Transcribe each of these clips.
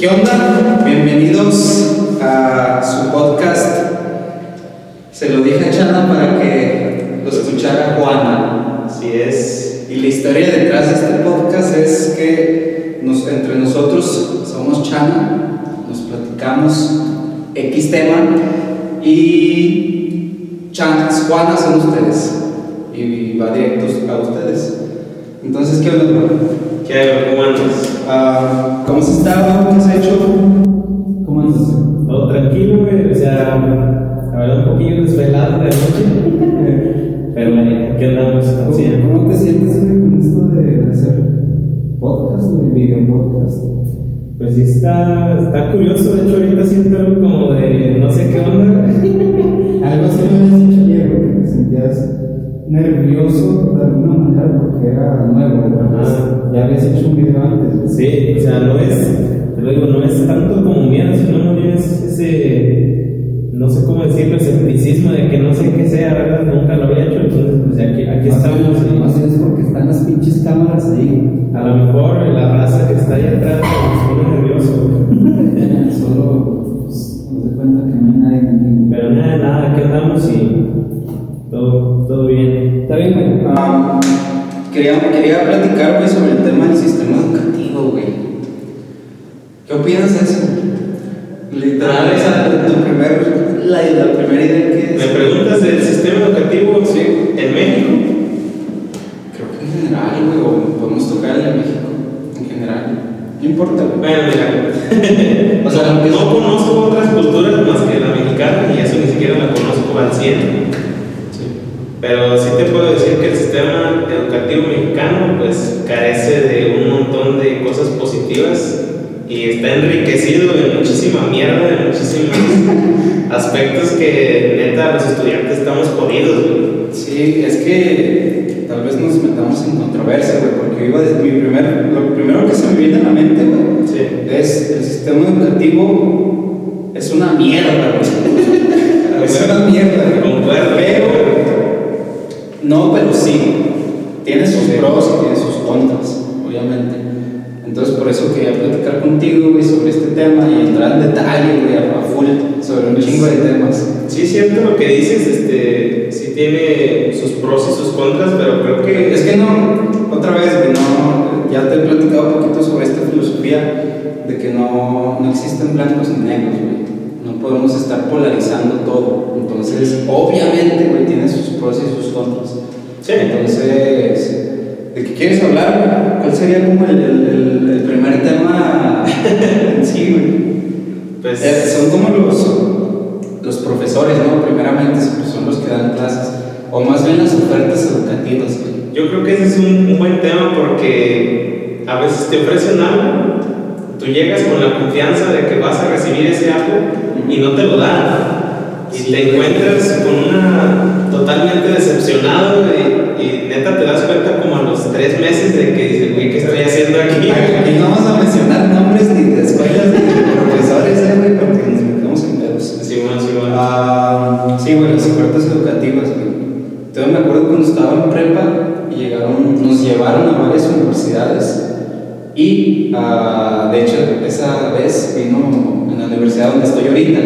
¿Qué onda? Bienvenidos a su podcast. Se lo dije a Chana para que lo escuchara Juana. Así es. Y la historia detrás de este podcast es que entre nosotros somos Chana, nos platicamos X tema y Chanas, Juana son ustedes. Y va directo a ustedes. Entonces, ¿qué onda, Juan? ¿Qué hay? ¿Cómo andas? Ah, ¿Cómo has estado? ¿Qué has hecho? ¿Cómo andas? Todo tranquilo, güey. O sea, la verdad, un poquillo desvelado de noche. Pero, ¿qué andamos haciendo? ¿Cómo te sientes güey, con esto de hacer podcast, de video podcast? Pues sí, está, está curioso. De hecho, ahorita siento algo como de no sé qué onda. Algo así me habías dicho ayer, güey, que te sentías nervioso de alguna manera porque era nuevo, ¿no? Ajá. Ya habías hecho un video antes. Sí, o sea, no es, te lo digo, no es tanto como miedo, sino bien es ese, no sé cómo decirlo, escepticismo de que no sé qué sea, ¿verdad? Nunca lo había hecho, entonces, pues aquí, aquí Más estamos. bien- Más es porque están las pinches cámaras ahí. a lo mejor la raza que está ahí atrás se pone nervioso. Solo pues, nos de cuenta que no hay nadie. Pero nada, nada, aquí andamos y todo, todo bien. Está bien, güey. Ah, quería, quería platicar güey, sobre el tema del sistema educativo, güey. ¿Qué opinas de eso? Literal, Ah, esa tu primer, la, la primera idea que ¿Me preguntas del sistema educativo Sí. en México? Creo que en general, güey, o podemos tocar el de México, en general. No importa. Bueno, mira, O sea, no, lo que- no conozco otras culturas más que la mexicana y eso ni siquiera la conozco al 100. Pero sí te puedo decir que el sistema educativo mexicano pues carece de un montón de cosas positivas y está enriquecido de muchísima mierda, de muchísimos aspectos que neta los estudiantes estamos jodidos. Sí, es que tal vez nos metamos en controversia, güey, porque iba desde mi primer, lo primero que se me viene a la mente, güey, Sí. es el sistema educativo es una mierda, güey. es una mierda, güey. Pero, no, pero sí, tiene sus Sí. pros y tiene sus contras, obviamente. Entonces, por eso quería platicar contigo, güey, sobre este tema y entrar en detalle, güey, a full, sobre un chingo de temas. Sí, es cierto lo que dices, este, sí tiene sus pros y sus contras, pero creo que Es que no, otra vez, güey, no, ya te he platicado un poquito sobre esta filosofía de que no, no existen blancos ni negros, güey. No podemos estar polarizando todo. Entonces, obviamente, güey, tiene sus pros y sus contras. Sí. Entonces, ¿de qué quieres hablar? ¿Cuál sería como el, el- primer tema sí, güey? pues, Eh, son como los, los profesores, ¿no? Primeramente, son los que dan clases. O más bien las ofertas educativas, güey. yo creo que ese es un, un buen tema porque a veces te ofrecen algo, tú llegas con la confianza de que vas a recibir ese algo y no te lo dan. Y Sí, te encuentras con una totalmente decepcionado y, y neta te das cuenta como a los tres meses de que dices, güey, ¿qué estoy haciendo aquí? Aquí no vamos a mencionar nombres ni de escuelas ni de profesores, eh, güey, porque nos metemos en pedos. Simón, Simón. Ah, sí, güey, las ofertas educativas, güey. Entonces me acuerdo cuando estaba en prepa y llegaron, nos llevaron a varias universidades y, ah, de hecho, esa vez vino en la universidad donde estoy ahorita.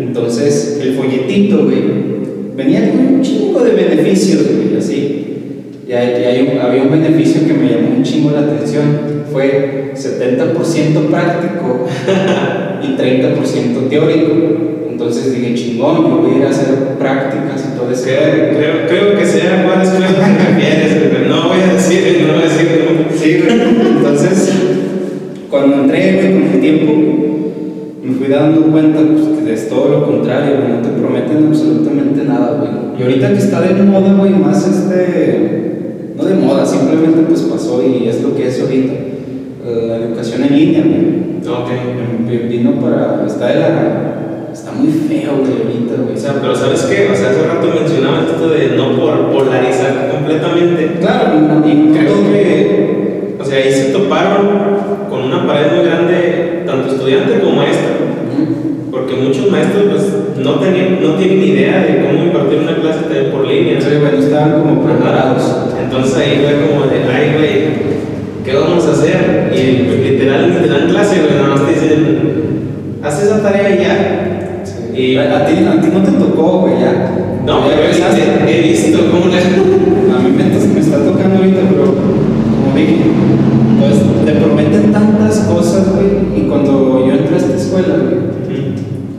Entonces, el folletito, güey, venía con un chingo de beneficios, güey, así. Y hay, y hay un- había un beneficio que me llamó un chingo la atención. Fue 70% práctico y 30% teórico. Entonces dije, chingón, yo voy a ir a hacer prácticas y todo eso. Creo, creo, creo que sea a cuál escuela te refieres, pero no voy a decir, no voy a decir no. Sí, güey. Entonces, cuando entré, güey, con el tiempo, me fui dando cuenta pues, que es todo lo contrario, güey. No te prometen absolutamente nada, güey. Y ahorita que está de moda, güey, más este. No de moda, simplemente pues pasó y es lo que es ahorita. eh, La educación en línea, güey. Ok. Vino para. Está de la. Está muy feo, güey, ahorita, güey. O sea, pero ¿sabes qué? O sea, hace rato mencionaba esto de no por polarizar completamente. Claro, y Creo que, o sea, ahí se toparon con una pared muy grande, tanto estudiante como maestro, porque muchos maestros pues no, tenían, no tienen idea de cómo impartir una clase por línea. Sí, güey, no estaban como preparados. Entonces ahí fue como de, ay, güey, ¿qué vamos a hacer? Y pues, literal, te dan clase, güey, nada más te dicen, esa tarea y ya. Y- a, ti, a ti no te tocó, güey, ya. No, Ya pero he, he visto cómo le. A mí me, me está tocando ahorita, pero como dije, pues te prometen tantas cosas, güey, y cuando yo entré a esta escuela, güey,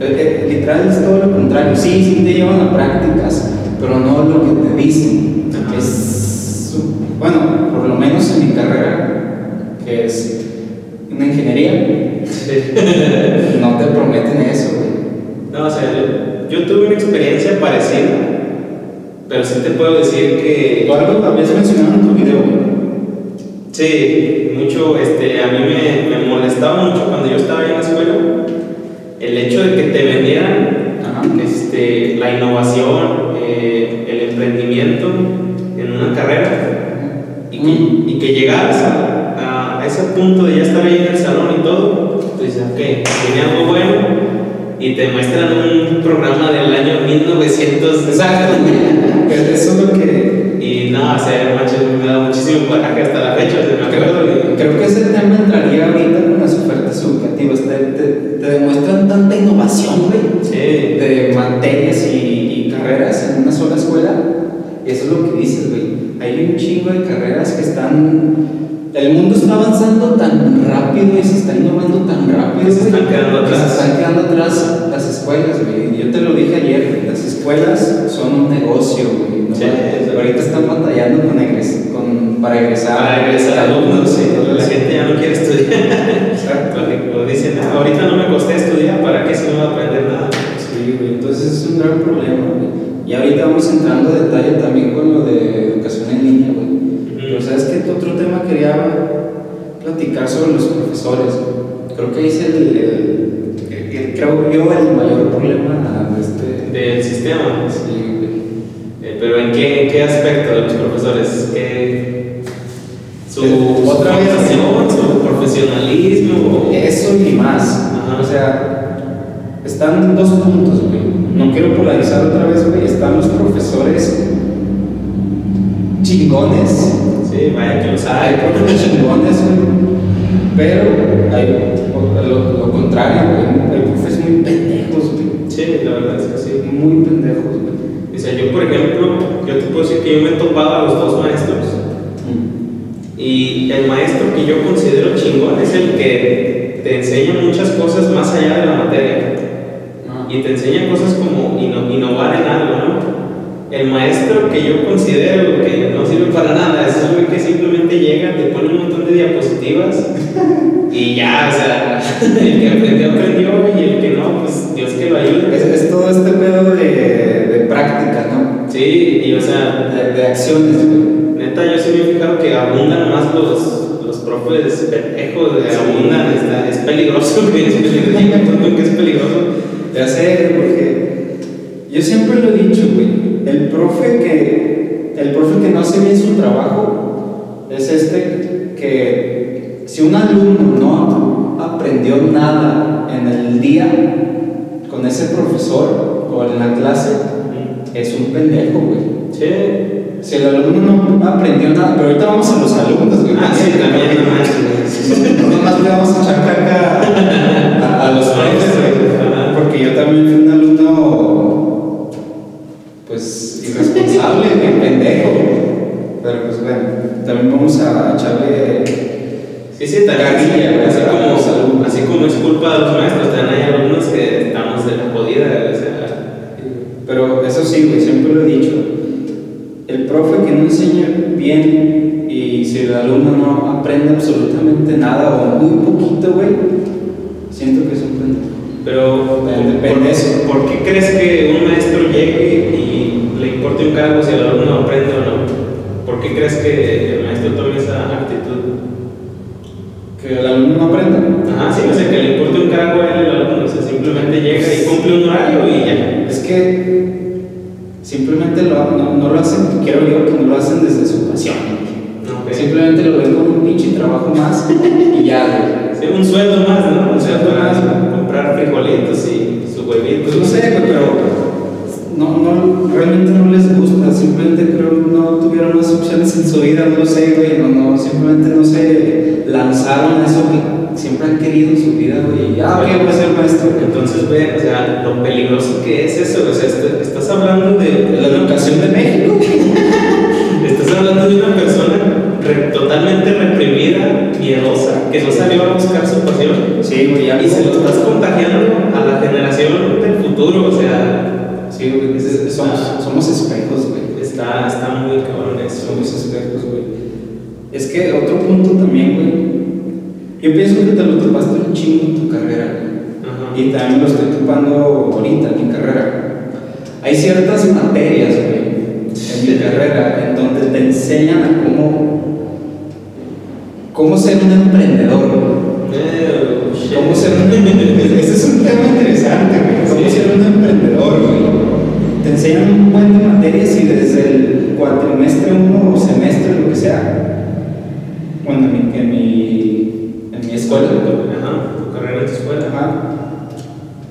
eh, eh, literal es todo lo contrario. Sí, sí te llevan a prácticas, pero no lo que te dicen. Ajá. Es, bueno, por lo menos en mi carrera, que es una ingeniería, no te prometen eso. No, o sea, yo, yo tuve una experiencia parecida, pero sí te puedo decir que. Tú algo habías mencionado en tu video, güey. Sí, mucho, este, a mí me, me molestaba mucho cuando yo estaba ahí en la escuela el hecho de que te vendieran Ajá. este, la innovación, eh, el emprendimiento en una carrera y que, Mm. y que llegaras a, a- a ese punto de ya estar ahí en el salón y todo, tú dices, ok, tiene algo bueno y te muestran un programa del año 1900. Exacto. Eso es lo que Y no, o sea, macho, me da muchísimo coraje hasta la fecha, o sea, me acuerdo de- Creo que ese tema entraría ahorita con las ofertas educativas. Te, te- te demuestran tanta innovación, güey, Sí. de materias y, y carreras en una sola escuela. Eso es lo que dices, güey. Hay un chingo de carreras que están. El mundo está avanzando tan rápido y se está innovando tan rápido. Se están quedando que atrás. Se están quedando atrás las escuelas, güey. Yo te lo dije ayer. Las escuelas son un negocio, güey. ¿no? Sí. Ahorita están batallando con, egres- con, para egresar. Para regresar alumnos, sí, la gente ya no quiere estudiar. Exacto. Lógico, dicen, "Ah, ahorita no me costé estudiar, ¿para qué si no voy a aprender nada? Sí, güey, entonces es un gran problema, güey. Y ahorita vamos entrando a detalle también con lo de educación en línea, güey. Otro tema quería platicar sobre los profesores. Creo que es el, el- el- el- creo yo el mayor problema de este. Del sistema. Sí. Eh, pero ¿en qué, qué aspecto de los profesores? ¿Qué, su otra su profesionalismo? Eso y más. Ajá. O sea, están dos puntos, güey. No quiero polarizar otra vez, güey. Están los profesores chingones Sí, vaya que los Hay hay. chingones, güey. Pero hay lo, lo contrario. Hay profes muy pendejos, güey. Sí, la verdad es que sí. Muy pendejos, güey. O sea, yo, por ejemplo, yo te puedo decir que yo me he topado a los dos maestros. Y el maestro que yo considero chingón es el que te enseña muchas cosas más allá de la materia. Ah. Y te enseña cosas como inno- innovar en algo, ¿no? El maestro que yo considero que no sirve para nada es güey que simplemente llega, te pone un montón de diapositivas y ya, o sea, el que aprendió, aprendió y el que no, pues Dios que lo ayude. Es, es todo este pedo de, de práctica, ¿no? Sí, y o sea, De, de acciones. Neta, yo sí me he fijado que abundan más los, los profes pendejos, Sí. abundan, está- es peligroso, güey, es peligroso, un que es peligroso. Ya sé, porque yo siempre lo he dicho, güey. El profe que, el profe que no hace bien su trabajo es este que si un alumno no aprendió nada en el día con ese profesor o en la clase, es un pendejo, güey. Sí, Si el alumno no aprendió nada, pero ahorita vamos a los alumnos, güey. Ah, sí, también, no No nomás le vamos a echar caca a, a los profes, güey. Porque yo también irresponsable, bien pendejo. Pero pues bueno, también vamos a echarle. sí, sí, también, así, como, así como es culpa de los maestros, también hay alumnos que estamos de la jodida, o sea, Pero eso sí, güey, siempre lo he dicho. El profe que no enseña bien y si el alumno no aprende absolutamente nada o muy poquito, güey, siento que es un pendejo. Pero, Depende ¿por, de eso. ¿por qué crees que un maestro llegue y le importe un cargo si el alumno aprende o no? ¿Por qué crees que el maestro tome esa actitud? Que el alumno no aprenda. Ajá, sí, o sea, que le importe un cargo a él el alumno, o sea, simplemente llega y cumple un horario y ya. Es que simplemente lo, no, no lo hacen, quiero yo que no lo hacen desde su pasión. Ok. Simplemente lo ven como un pinche trabajo más y ya, Sí, un sueldo más, ¿no? O sea, sueldo para más. comprar frijolitos y su huevito. Pues no sé, pero no, no, realmente no les gusta, simplemente creo que no tuvieron más opciones en su vida, no sé, güey, no, no, simplemente no se lanzaron a eso que siempre han querido en su vida, güey. Ah, ok, voy a ser maestro. Entonces ve, o sea, lo peligroso que es eso, o sea, est- estás hablando de La educación de México. Estás hablando de una persona re- totalmente reprimida, miedosa, que no salió a buscar su pasión Sí, güey, ya y se lo estás contagiando a la generación del futuro, o sea, Sí, güey, es- es- somos, somos espejos, güey. está, está muy cabrón eso. Somos espejos, güey. Es que otro punto también, güey. Yo pienso que te lo topaste un chingo en tu carrera. Ajá. Y también lo estoy topando ahorita en mi carrera. Hay ciertas materias, güey, en mi carrera, en donde te enseñan a cómo, cómo ser un emprendedor, güey. Eh. ¿Cómo ser un emprendedor? Ese es un tema interesante, güey. ¿Cómo Sí. ser un emprendedor, enseñan un buen de materias y desde el cuatrimestre uno o semestre, lo que sea. Bueno, en mi, en mi, en mi escuela. Ajá, tu carrera en tu escuela. Ajá.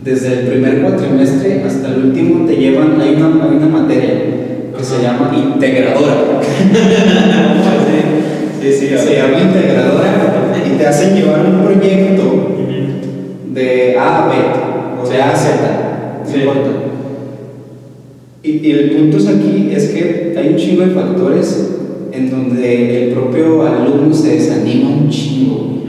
Desde el primer cuatrimestre hasta el último te llevan, hay una, hay una materia que se llama integradora. sí, sí, sí. Se llama integradora y te hacen llevar un proyecto de A a B, o de A a Z, no Sí. importa. Y, el punto es aquí es que hay un chingo de factores en donde el propio alumno se desanima un chingo.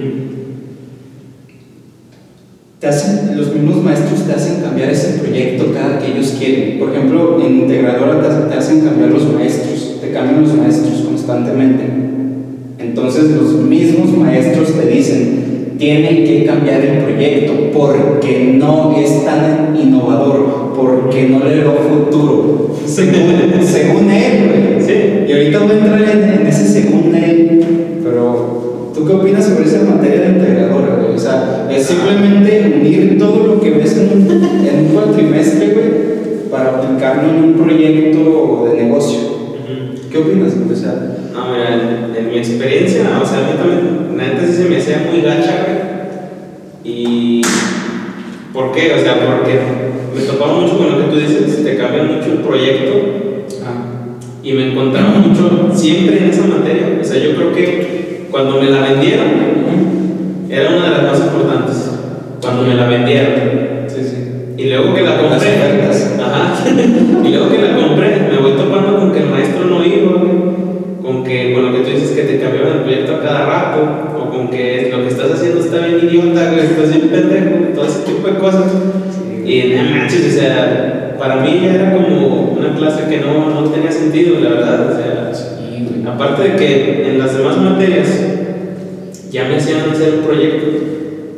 Te hacen, los mismos maestros te hacen cambiar ese proyecto cada que ellos quieren. Por ejemplo, en integradora te, te hacen cambiar los maestros, te cambian los maestros constantemente. Entonces los mismos maestros te dicen, tienen que cambiar el proyecto porque no es tan innovador, porque no le veo futuro. Según, según él, güey. Sí. Y ahorita voy a entrar en, en ese según él, pero ¿tú qué opinas sobre esa materia de integradora, güey? O sea, es simplemente unir todo lo que ves en un, en un cuatrimestre, güey, para aplicarlo en un proyecto de negocio. ¿Qué opinas, güey? O sea, No, mira, en, mi experiencia, o sea, a mí también, la neta sí se me hacía muy gacha, güey. Y. ¿Por qué? O sea, porque topaba mucho con lo que tú dices, te cambia mucho el proyecto ah, y me encontraba mucho siempre en esa materia. O sea, yo creo que cuando me la vendieron, era una de las más importantes. Cuando me la vendieron. sí, sí. Y luego que la compré. Ajá. y luego que la compré, me voy topando con que el maestro no iba. Con que, con lo que tú dices, que te cambiaban el proyecto a cada rato. O con que lo que estás haciendo está bien idiota, güey. Estás bien pendejo. Todo ese tipo de cosas. Y no manches, o sea, para mí ya era como una clase que no, no tenía sentido, la verdad. O sea, Sí. Aparte de que en las demás materias ya me hacían hacer un proyecto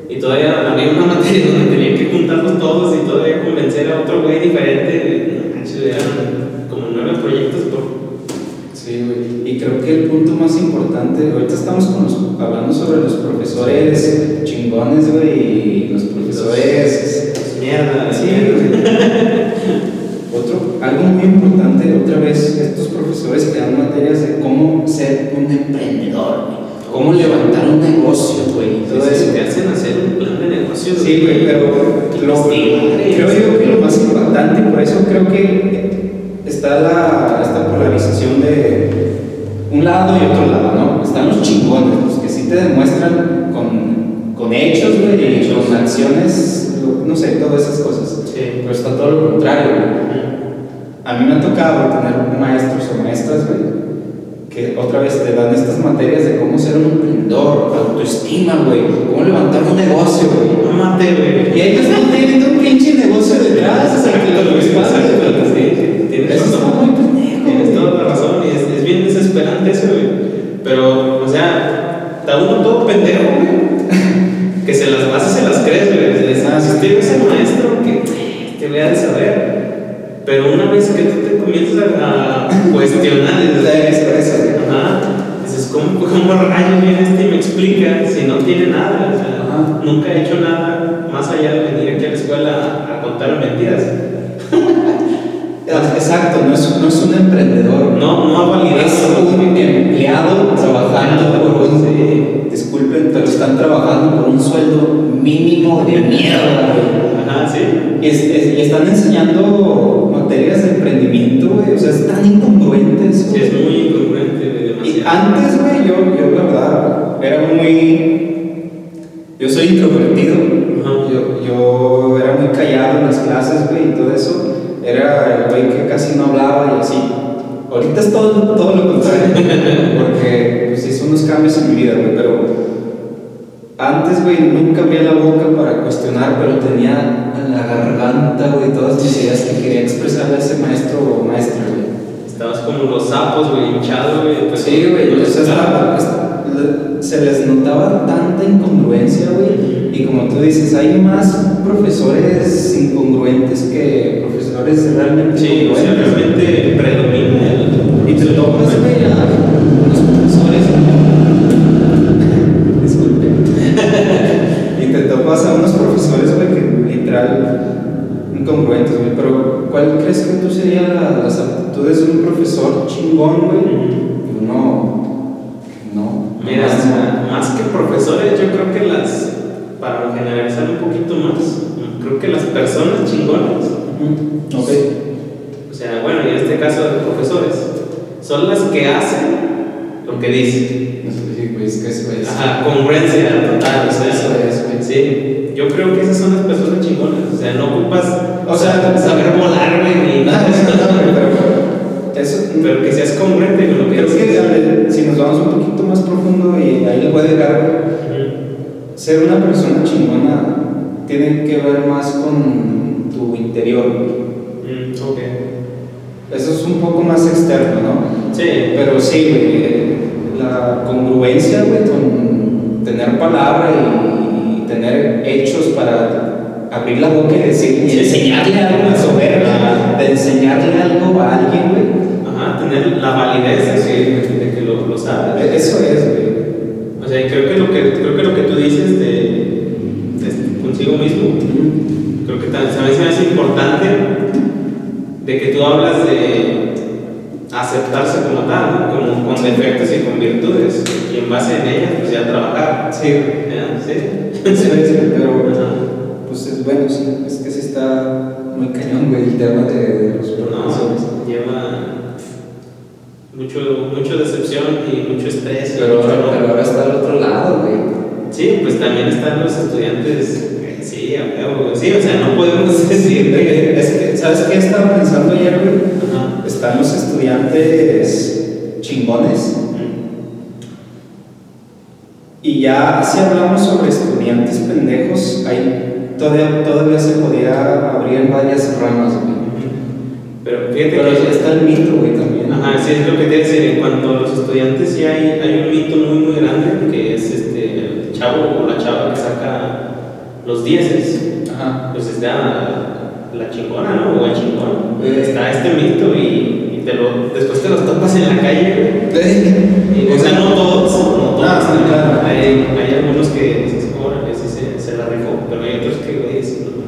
y todavía había una materia donde tenía que juntarlos todos y todavía convencer a otro güey diferente. No manches, Eran como nueve proyectos por. Sí, güey. Y creo que el punto más importante, ahorita estamos con los- hablando sobre los profesores chingones, güey, y los profesores. Mierda, Sí. Otro, algo muy importante, otra vez, estos profesores que dan materias de cómo ser un emprendedor, cómo levantar un negocio, güey, todo Todo eso. te hacen hacer un plan de negocio. Sí, güey, pero lo, creo yo que lo más importante, por eso creo que está la, esta polarización de un lado y otro lado, ¿no? Están los chingones, los que sí te demuestran con, con hechos, güey, y con acciones, no sé, todas esas cosas. Sí. Pero está todo lo contrario, güey. A mí me ha tocado tener maestros o maestras, güey, que otra vez te dan estas materias de cómo ser un emprendedor, autoestima, güey, cómo levantar un negocio, güey. No mate, güey. Y ellos no tienen un pinche negocio detrás, o sea, que lo sí, sí, tienes toda la razón y es, es bien desesperante eso, güey. Pero, o sea, está uno todo pendejo, güey. Que se las vas y se las crees, güey. Es Ah, sí. este es el maestro que "Eh, te voy a de saber. Pero una vez que tú te comienzas a, cuestionar, dices. Ajá. Dices, ¿cómo, ¿cómo rayos viene este y me explica si no tiene nada? O sea, Ajá. nunca he hecho nada más allá de venir aquí a la escuela a, a contar mentiras. Exacto, no es, no es un emprendedor. No, no ha validado. Es un empleado trabajando por un. Disculpen, pero están trabajando por un sueldo mínimo de mierda. Ajá, sí. Y, es- es- y están enseñando materias de emprendimiento, güey. O sea, es tan incongruente eso. Sí, es muy incongruente, Y antes, güey, yo, yo la verdad era muy. Yo yo soy introvertido. Ajá. Yo, yo era muy callado en las clases, güey, y todo eso. Era el güey que casi no hablaba y así. Ahorita es todo, todo lo contrario, porque pues, hice unos cambios en mi vida, güey, pero antes, güey, nunca abría la boca para cuestionar, pero tenía en la garganta, güey, todas mis ideas que quería expresarle a ese maestro o maestra, güey. Estabas como los sapos, güey, hinchado, güey. pues, Sí, güey, entonces est- se les notaba tanta incongruencia, güey, y como tú dices, hay más profesores incongruentes que profesores realmente Sí, o sea, realmente predomina. Y te topas, güey, a los profesores. Disculpe. y te topas a unos profesores, güey, que literal incongruentes, güey. Pero, ¿cuál crees que tú serían la- las aptitudes de un profesor chingón, güey? Y uno. No. Mira, no, más que profesores, yo creo que las. Para generalizar un poquito más, creo que las personas chingonas, Ok. o sea, bueno, y en este caso de profesores, son las que hacen lo que dicen. No sé, güey, es que eso es. Ajá, congruencia total, o sea, Eso es. Sí, yo creo que esas son las personas chingonas, o sea, no ocupas O sea, saber volar, güey, ni nada. güey, pero eso. Pero que seas congruente con lo que Creo que si nos vamos un poquito más profundo y ahí le puede llegar, ser una persona chingona tiene que ver más con tu interior. Mm, ok. Eso es un poco más externo, ¿no? Sí, Pero sí, güey, la congruencia, güey, con tener palabra y tener hechos para abrir la boca y decir, y enseñarle algo a soberbia, de enseñarle algo a alguien, güey. ajá, tener la validez de que, de que lo, lo sabes. Eso es, güey. O sea, creo que lo que, creo que, lo que tú dices de, de consigo mismo, creo que también, se me hace importante de que tú hablas de aceptarse como tal, como con defectos y con virtudes, y en base en ellas, pues ya trabajar. Sí, güey. ¿Ya? ¿Sí? Pero Ajá. pues es bueno, sí, es que sí está muy cañón, güey, el tema de, los profesores. No, lleva mucho, mucho decepción y mucho estrés. Pero mucho ahora, enojo. pero ahora está al otro lado, güey. Sí, pues también están los estudiantes. Sí, Sí, o sea, no podemos decir que. Es que, ¿sabes qué estaba pensando ayer, güey? Ajá. Están los estudiantes chingones. Y ya si hablamos sobre estudiantes pendejos, ahí todavía, todavía se podía abrir varias ramas, güey. Pero fíjate Pero que. está el mito, güey, también. Ajá, sí, es lo que te decir. En cuanto a los estudiantes, sí hay, hay un mito muy, muy grande que es este, el chavo o la chava que saca los dieces. Ajá. Pues está la chingona, ¿no? O el chingón. Eh. Está este mito y, y te lo, después te los topas en la calle, güey. Y, O sea, no todos, no sí. Hay, hay algunos que dices, órale, sí se, se la rifó, pero hay otros que, güey, dicen, no,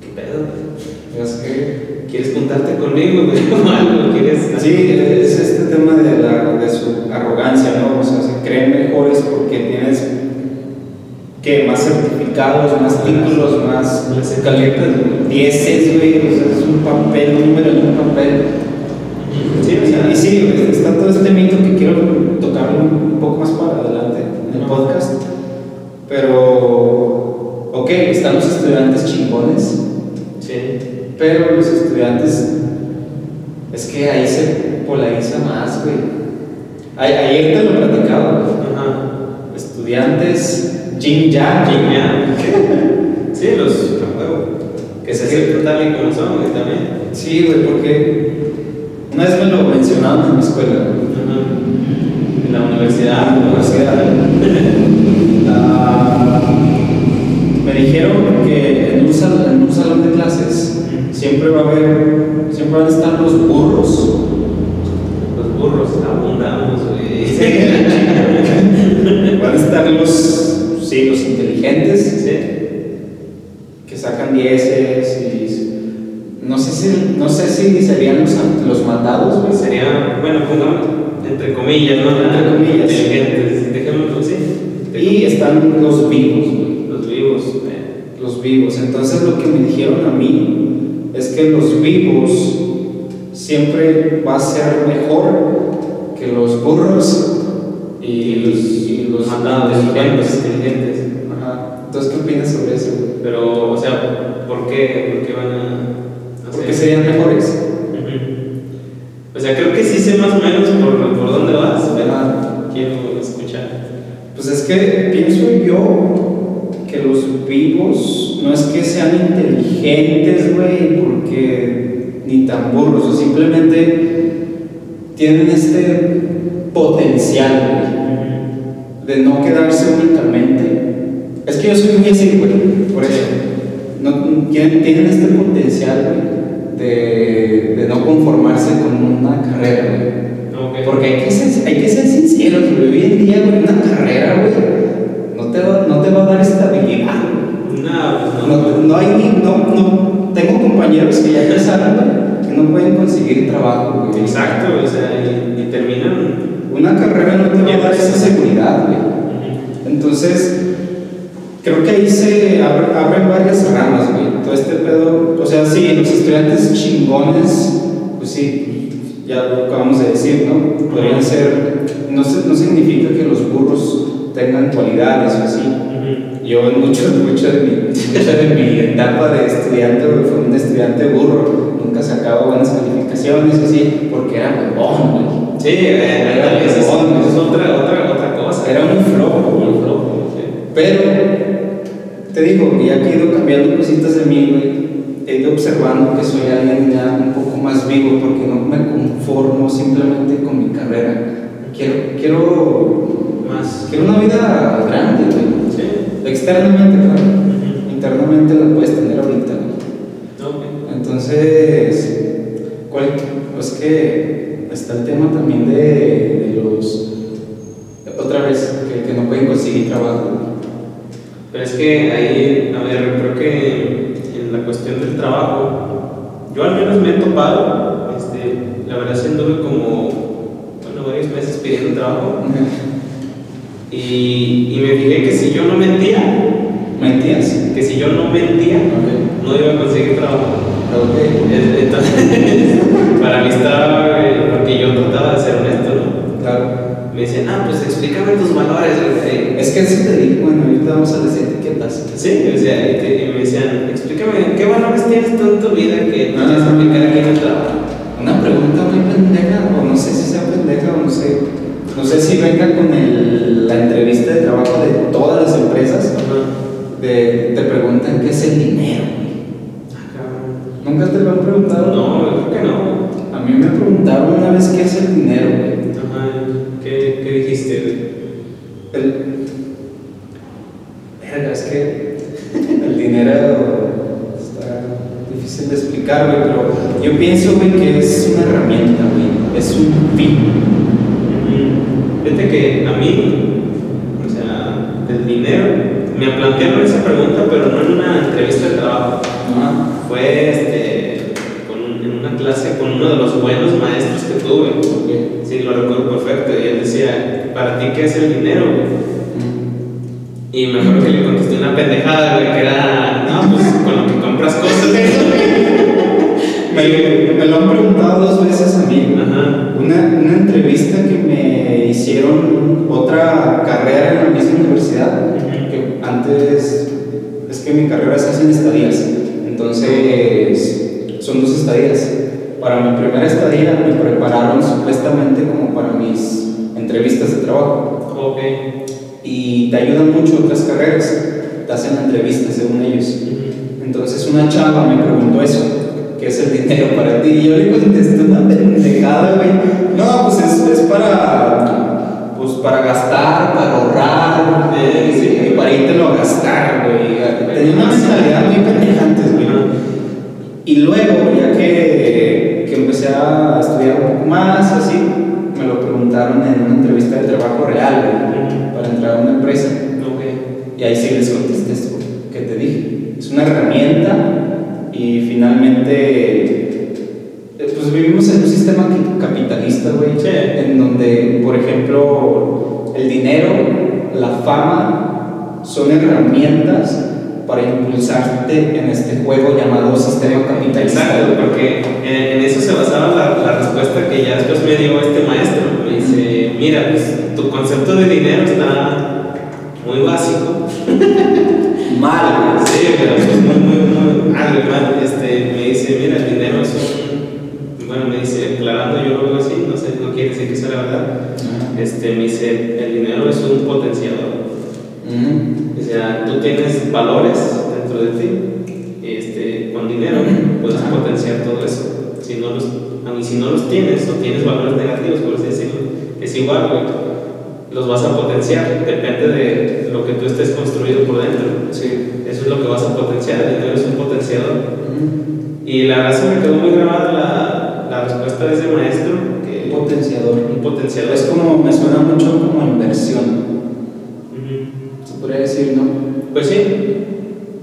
¿qué pedo? güey? Es que ¿Quieres juntarte conmigo, güey? O ¿quieres? Sí, es este tema de, la, de su arrogancia, ¿no? O sea, se creen mejores porque tienes que más certificados, más títulos, más calientas, dieces, güey, o sea, es un papel, un número en un papel. Sí, o sea, Y sí, está todo este mito que quiero tocar podcast. Pero, ok, están los estudiantes chingones, Sí. pero los estudiantes, es que ahí se polariza más, güey. Ayer te lo platicaba. Ajá. Estudiantes, Jin Yang. Yin Yang. Sí, los, huevo, que se aceptan y como son, güey, también. Sí, güey, porque una vez me lo mencionaron en mi escuela. En la universidad, Ah, ¿no? o me dijeron que en un, sal- en un salón de clases siempre va a haber, siempre van a estar los burros. Los burros abundamos. Van a estar los, sí, los inteligentes Sí. que sacan dieces y no sé si, no sé si serían los, los matados. Sería, bueno, pongamos entre comillas, ¿no? Entre comillas. Inteligentes, dejémoslo así. Y están los vivos. Los vivos. Entonces lo que me dijeron a mí es que los vivos siempre va a ser mejor que los burros y los, y los matados, inteligentes. inteligentes. Entonces, ¿qué opinas sobre eso? Pero, o sea, ¿por qué, por qué van a hacer ¿Por qué serían mejores? O sea, creo que sí sé más o menos por, por dónde vas, pero Ajá. quiero escuchar. Pues es que pienso yo no es que sean inteligentes, güey, porque ni tan burros, o simplemente tienen este potencial, de no quedarse únicamente. Es que yo soy muy así, güey, por eso. No, tienen, tienen este potencial, güey, de, de no conformarse con una carrera, güey. Porque hay que ser, hay que ser sinceros, güey. Hoy en día, güey, una carrera, güey, no te va, no te va a dar estabilidad. No, No, hay ni, no, no, tengo compañeros que ya empezaron, que no pueden conseguir trabajo, güey. Exacto, o sea, y, y terminan. Una carrera no te va a dar esa seguridad, güey. Entonces, creo que ahí se abre- abren varias ramas, güey. Todo este pedo, o sea, sí, los estudiantes chingones, pues sí, ya lo acabamos de decir, ¿no? Podrían ser, no, no significa que los burros tengan cualidades o así. Yo en mucho, mucho, de mi, de mi etapa de estudiante, fue un estudiante burro, nunca sacaba buenas calificaciones y así, porque era huevón, güey. Sí, eh, Era esa es, huevón, es güey. otra, otra, otra cosa. Era muy flojo. Muy flojo, sí. Pero, te digo, ya que he ido cambiando cositas de mí, güey, he ido observando que soy alguien ya un poco más vivo porque no me conformo simplemente con mi carrera. Quiero, quiero, Más. quiero una vida grande, güey. Sí. Externamente, claro. Internamente la puedes tener pues para gastar, para ahorrar, Eh, sí. para írtelo a gastar, güey. Tenía una mentalidad muy pendeja antes, güey. Y luego, ya que, que empecé a estudiar un poco más, así, me lo preguntaron en una entrevista de trabajo real, güey, para entrar a una empresa. Ok. Y ahí sí les contesté esto que te dije. Es una herramienta y finalmente, eh, pues vivimos en un sistema qui- capitalista, güey, Sí. en donde, por ejemplo, el dinero, la fama, son herramientas para impulsarte en este juego llamado sistema capitalista. Exacto, porque en, en eso se basaba la, la respuesta que ya después me dio este maestro. Me dice, mira, pues tu concepto de dinero está muy básico. Mal, güey. Sí, pero pues muy, muy, muy mal, mal. Este, me dice, mira, el dinero es un. Bueno, me dice, aclarando, yo lo veo así, no que sea la verdad. Este, me dice, el dinero es un potenciador. Ujú. O sea, tú tienes valores dentro de ti. Este, con dinero puedes potenciar todo eso. Si no los, a mí, si no los tienes o tienes valores negativos, por así decirlo, es igual, güey. Los vas a potenciar. Depende de lo que tú estés construido por dentro. Sí. Eso es lo que vas a potenciar. El dinero es un potenciador. Ujú. Y la verdad se me quedó muy grabada la, la respuesta de ese maestro. Que, potenciador. un potenciador. Es como, me suena mucho como inversión. Se podría decir, ¿no? Pues sí.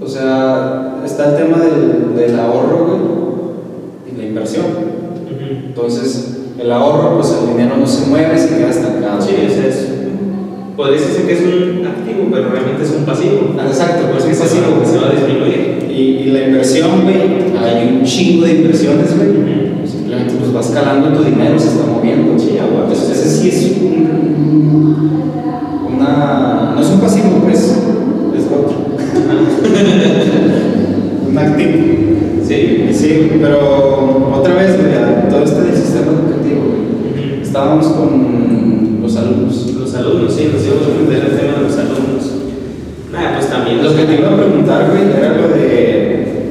O sea, está el tema del, del ahorro, güey, y la inversión. Entonces, el ahorro, pues el dinero no se mueve, se queda estancado. Sí, es. Podría decirse que es un activo, pero realmente es un pasivo. Ah, Exacto, pues es pasivo, güey. se va a disminuir. Y, y la inversión, güey, hay un chingo de inversiones, güey. Simplemente pues vas calando tu dinero, se está moviendo. Sí, a huevo. Entonces, ese sí es un, una. No es un pasivo, pues, es otro. un activo. Sí. Sí, pero otra vez, todo este del sistema educativo. Estábamos con los alumnos. Los alumnos, sí, nos íbamos a meter el tema de los alumnos. Nada, pues también. Lo que te iba a preguntar, güey, era lo de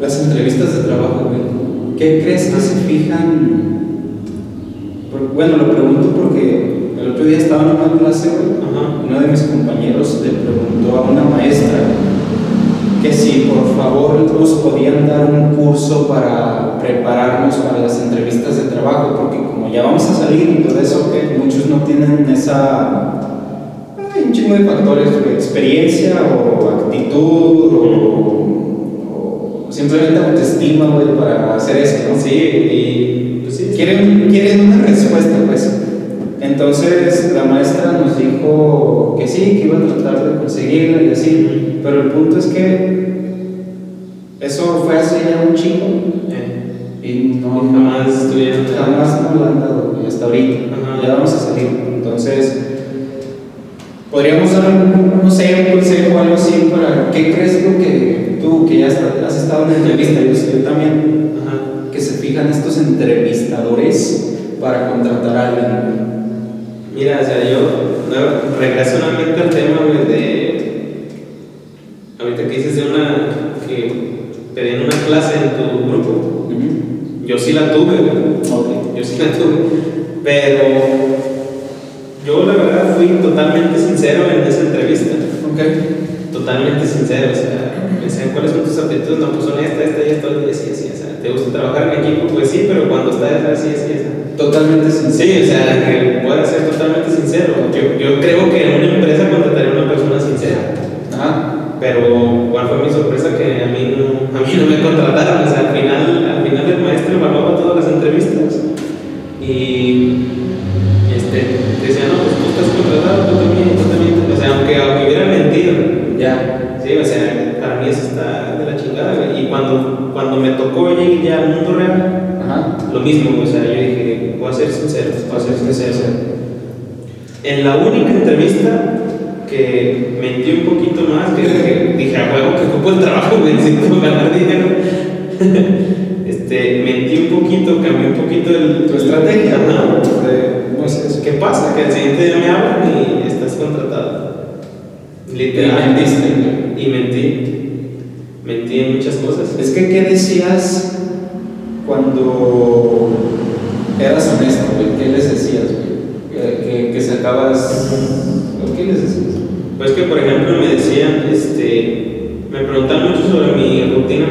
las entrevistas de trabajo. ¿Qué crees que se fijan? Bueno, lo pregunto porque el otro día estaba en una clase. Uno de mis compañeros le preguntó a una maestra que si por favor nos podían dar un curso para prepararnos para las entrevistas de trabajo, porque como ya vamos a salir y todo eso, que muchos no tienen esa hay un chingo de factores, experiencia o actitud o simplemente autoestima, güey, para hacer eso, ¿no? Sí, y pues sí. Quieren, quieren una respuesta, pues. Entonces la maestra nos dijo que sí, que iba a tratar de conseguirla y así, pero el punto es que eso fue hace ya un chingo Eh, y no, jamás estuvieron. jamás no lo han dado hasta ahorita. Ajá. Ya vamos a salir. Entonces, podríamos dar, un- no sé, un consejo o algo así para qué crees lo que tú, que ya has estado en entrevista, yo, yo también, Ajá. que se fijan estos entrevistadores para contratar a alguien. Mira, o sea, yo no, regreso nuevamente al tema, de. Ahorita que dices de una. que pedían una clase en tu grupo. Yo sí la tuve, güey. Ok. Yo sí la tuve. Pero. Totalmente sincero en esa entrevista. Ok. Totalmente sincero, o sea, me decían cuáles son tus aptitudes, no, pues son esta, esta y esta, y así, así, o sea, ¿te gusta trabajar en equipo? Pues sí, pero cuando estás así, así, así. Totalmente sincero. Sí, o sea, que pueda ser totalmente sincero. Yo, yo creo que en una empresa contrataría a una persona sincera. Ajá. Pero, ¿cuál fue mi sorpresa? Que a mí no, a mí no me contrataron. O sea, al final, al final el maestro evaluaba todas las entrevistas. Y este, decía, no, estás contratado, tú también, tú también. O sea, aunque, aunque hubiera mentido. Ya. Sí, o sea, para mí eso está de la chingada. Y cuando, cuando me tocó llegar ya al mundo real, Ajá. lo mismo, o sea, yo dije, voy a ser sincero, voy a ser sincero. En la única entrevista que mentí un poquito más, que, que dije, a huevo que ocupo el trabajo, güey, necesito ganar dinero. este, mentí un poquito, cambié un poquito el, Tu estrategia. ¿no? ¿Qué pasa? Que al siguiente día me hablan y estás contratado. Literal. Y mentiste. Y mentí. Mentí en muchas cosas. Es que, ¿qué decías cuando eras honesto, güey? ¿Qué les decías, güey? Que, que, que sacabas. ¿Qué les decías? Pues que por ejemplo me decían, este, me preguntaban mucho sobre mi rutina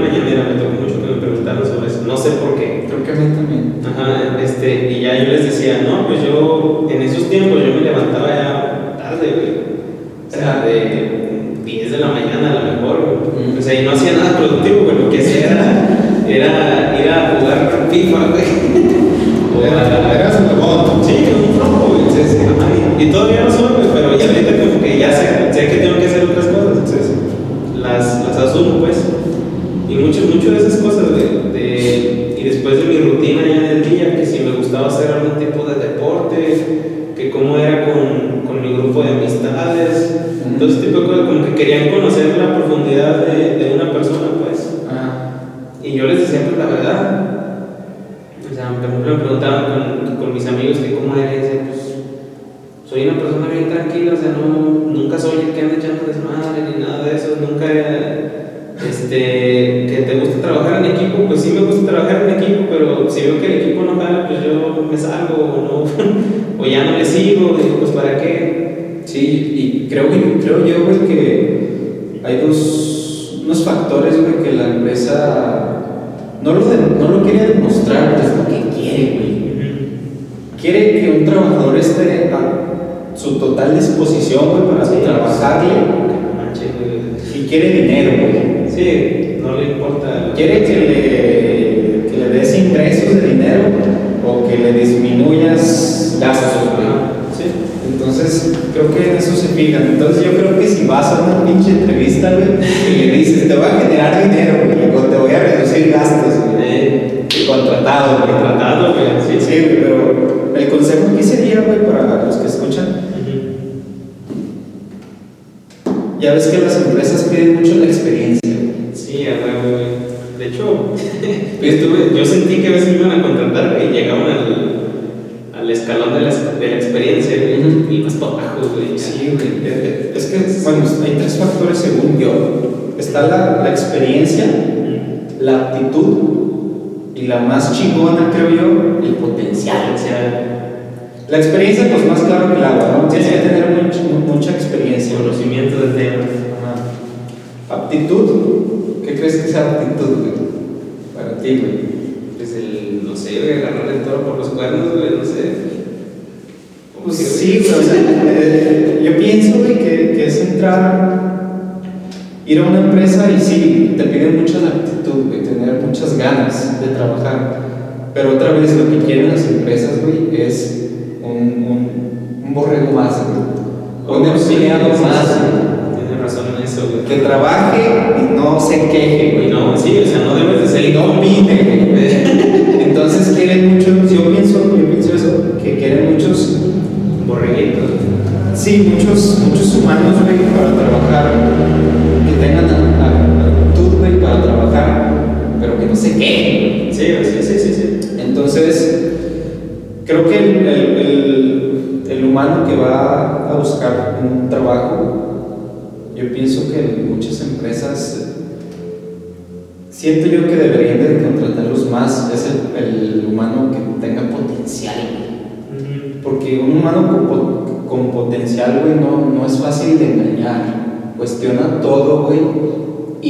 razón en eso. Que trabajan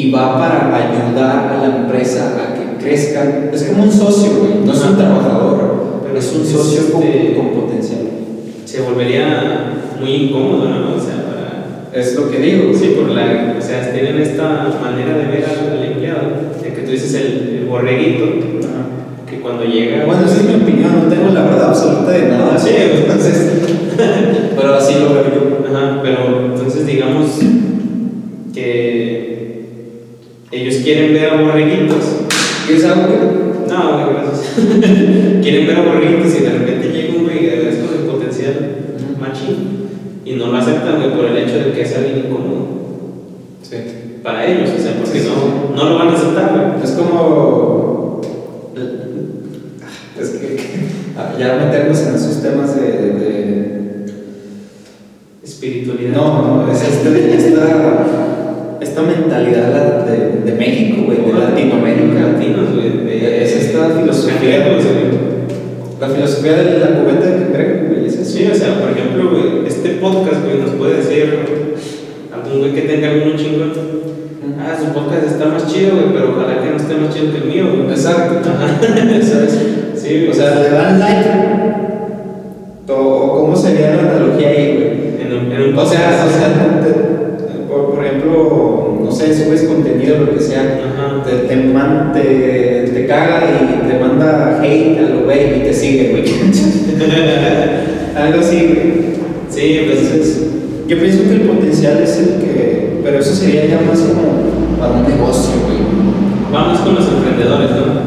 y va para ayudar a la empresa a que crezca. Es como un socio, no es un trabajador, pero es un socio este, con, con, potencial. Se volvería muy incómodo, ¿no? O sea. Es lo que digo. Sí, por la, o sea, tienen esta manera de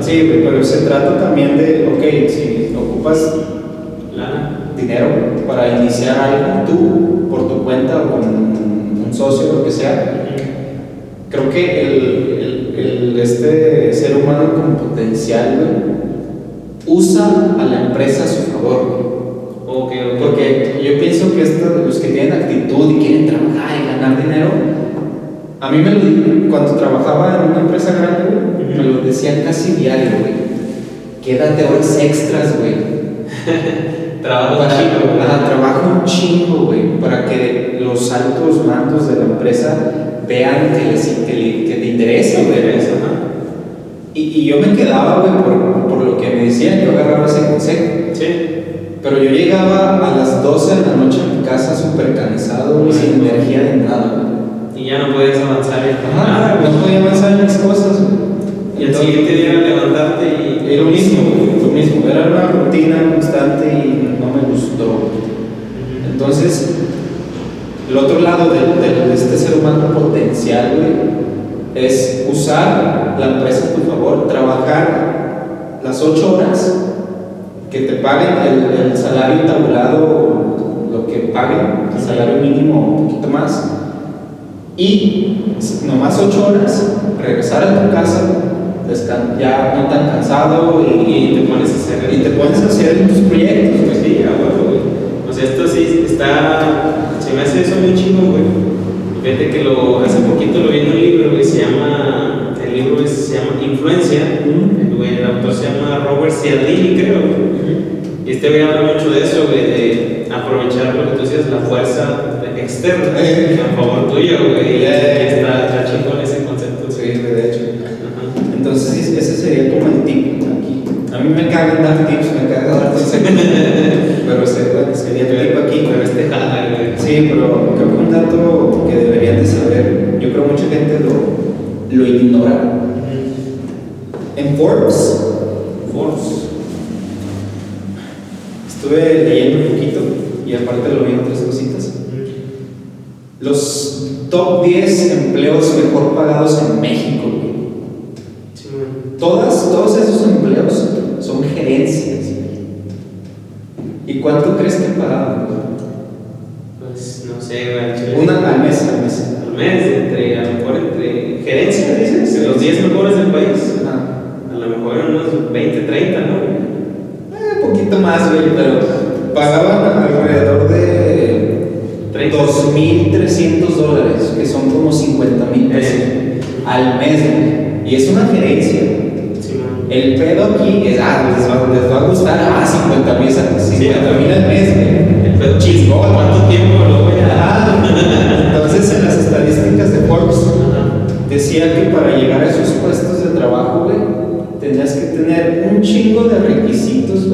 Sí, pero se trata también de, ok, si ocupas dinero para iniciar algo tú por tu cuenta o con un socio, lo que sea, creo que el, el, el este ser humano con potencial usa a la empresa a su favor. Okay, okay. Porque yo pienso que estos, los que tienen actitud y quieren trabajar y ganar dinero, a mí me lo cuando trabajaba en una empresa grande, me lo decían casi diario, güey. Quédate horas extras, güey. Trabajo Para- trabajo un chingo, güey, para que los altos mandos de la empresa vean que les, que le, que te interesa, güey. Y, y yo me quedaba, güey, por, por lo que me decían, yo agarraba ese consejo. Sí. Pero yo llegaba a las 12 de la noche a mi casa súper cansado, güey, sin energía de nada, güey. Y ya no puedes avanzar en nada, güey. no podía avanzar en mis cosas, güey. Y el siguiente día levantarte y. Y lo mismo, lo mismo. Era una rutina constante y no me gustó. Entonces, el otro lado de, de- de este ser humano potencial, güey, es usar la empresa a tu favor, trabajar las 8 horas, que te paguen el, el salario tabulado, lo que paguen, el salario mínimo, un poquito más, y nomás 8 horas, regresar a tu casa, ya no tan cansado y, Y te pones a hacer. y te pones a hacer tus proyectos, Pues sí, a huevo, güey. Sea, esto sí está. Se me hace eso muy chingo, güey. Fíjate que lo, hace poquito lo vi en un libro, güey. Se llama. El libro es- se llama Influencia. El, autor se llama Robert Cialdini, creo. Y este güey habla mucho de eso, güey, de aprovechar lo que tú decías, la fuerza externa Eh. a favor tuyo, güey. Y Eh. está, está chingón ese concepto. Sí, de hecho. Ajá. Entonces, sí, ese sería como el tip aquí. A mí me cagan dar tips, me cagan dar consejos. pero se- bueno, sería el tip aquí. Pero este jala. Sí, pero creo que un dato que deberían de saber, yo creo mucha gente lo, lo ignora. En Forbes, Force. estuve leyendo un poquito y aparte lo vi en otras cositas. Los top 10 empleos mejor pagados en México. Sí. Todas, todos esos cuánto crees que pagaban? güey? Pues no sé, güey. Una al mes, al mes. al mes, entre, a lo mejor entre gerencia, dices, de los 10 mejores del país. A lo mejor unos 20, 30, ¿no? Eh, un poquito más, güey, pero pagaban alrededor de 30. 2.300 dólares, que son como 50 mil pesos Eh. al mes, güey. Y es una gerencia. Sí. El pedo aquí es, ah, les va, les va a gustar, ah, 50 mil 50 mil al mes. El pedo chingón, ¿cuánto tiempo lo voy a Ajá. Entonces, en las estadísticas de Forbes, decía que para llegar a esos puestos de trabajo, güey, tenías que tener un chingo de requisitos,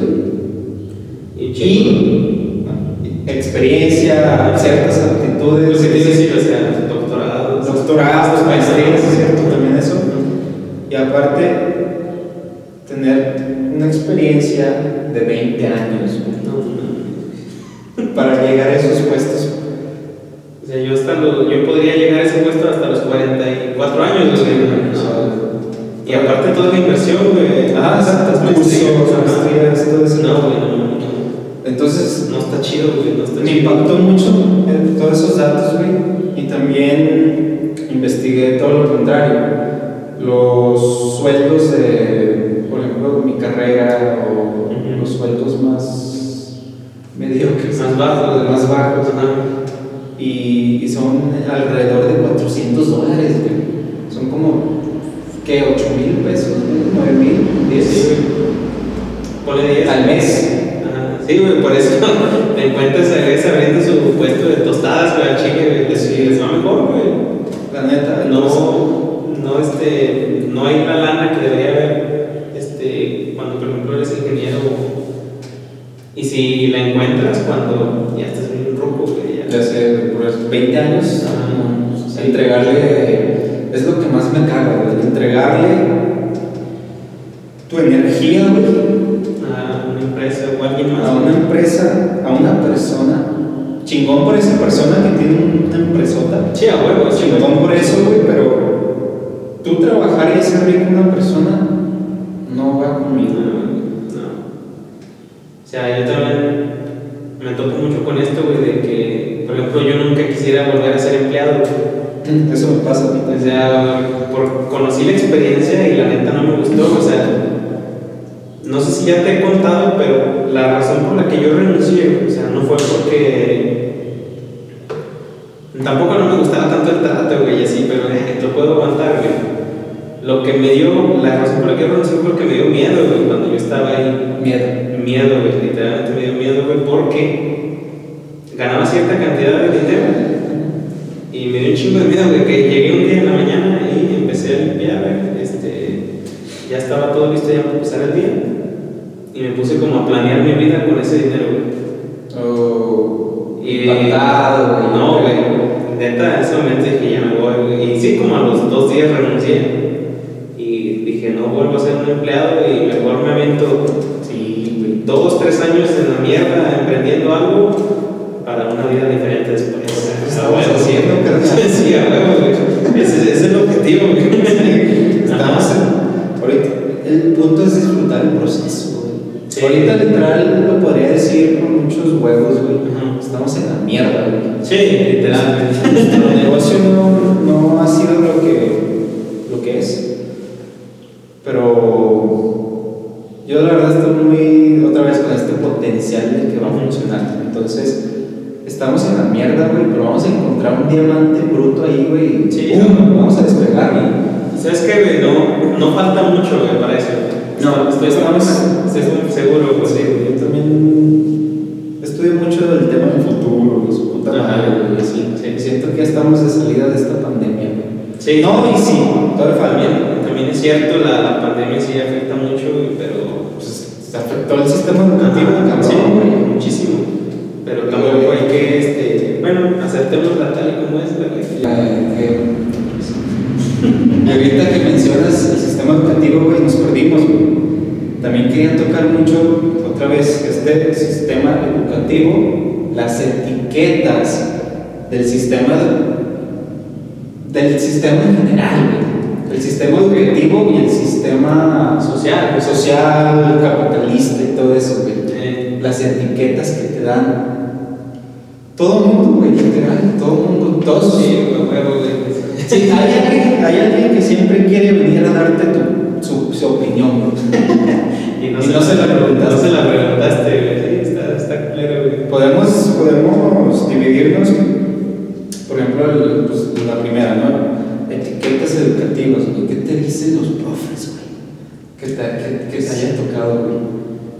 he tocado, güey?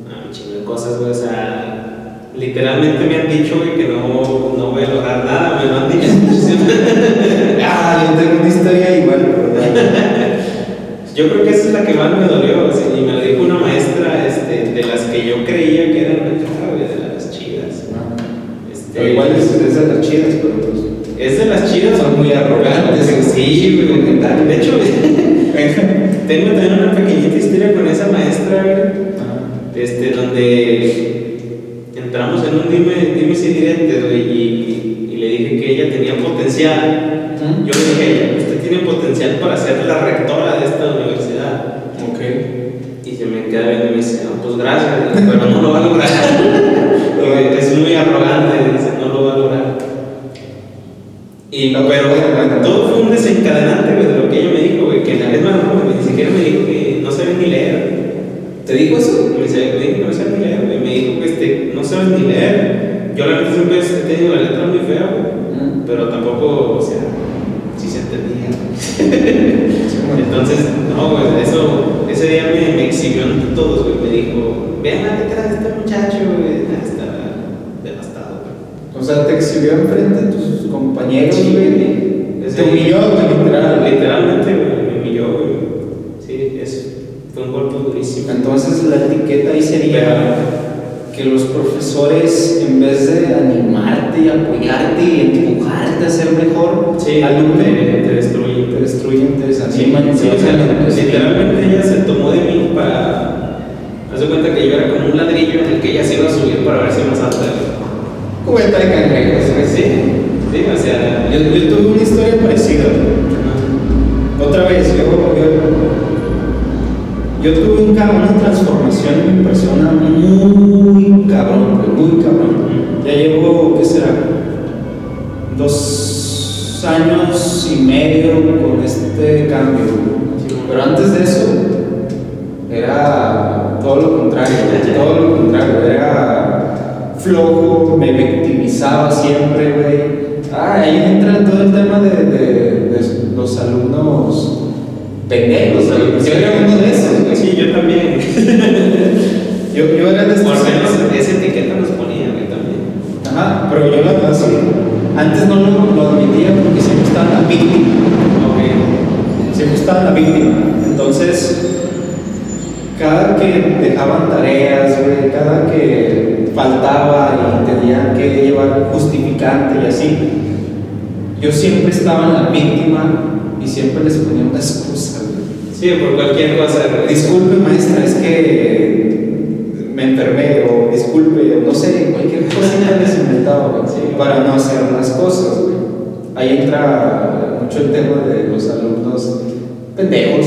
Ah, un chingo de cosas, güey. O sea, literalmente me han dicho, güey, que no, no voy a lograr nada, me lo han dicho ah, yo tengo una historia igual, ¿verdad? yo creo que esa es la que más me dolió, o y me lo dijo una maestra este, de las que yo creía que eran de las chidas. Ah. Este, igual es, de las chidas, pero pues. Es de las chidas, son muy arrogantes, sí, güey, de hecho, tengo también una pequeña con esa maestra. Este, donde entramos en un dime, dime si y, le dije que ella tenía potencial. Yo le dije usted tiene potencial para ser la rectora de esta universidad. Ok. Y se me queda viendo y me dice, no, pues gracias, pero no lo va a lograr. es muy arrogante, dice, no lo va a lograr. Y, pero En la víctima. Entonces, cada que dejaban tareas, cada que faltaba y tenían que llevar justificante y así, yo siempre estaba en la víctima y siempre les ponía una excusa. Sí, por cualquier cosa. Disculpe maestra, es que me enfermé o disculpe, no sé, cualquier cosa les inventaba Sí. para no hacer las cosas. Ahí entra mucho el tema de los alumnos pendejos.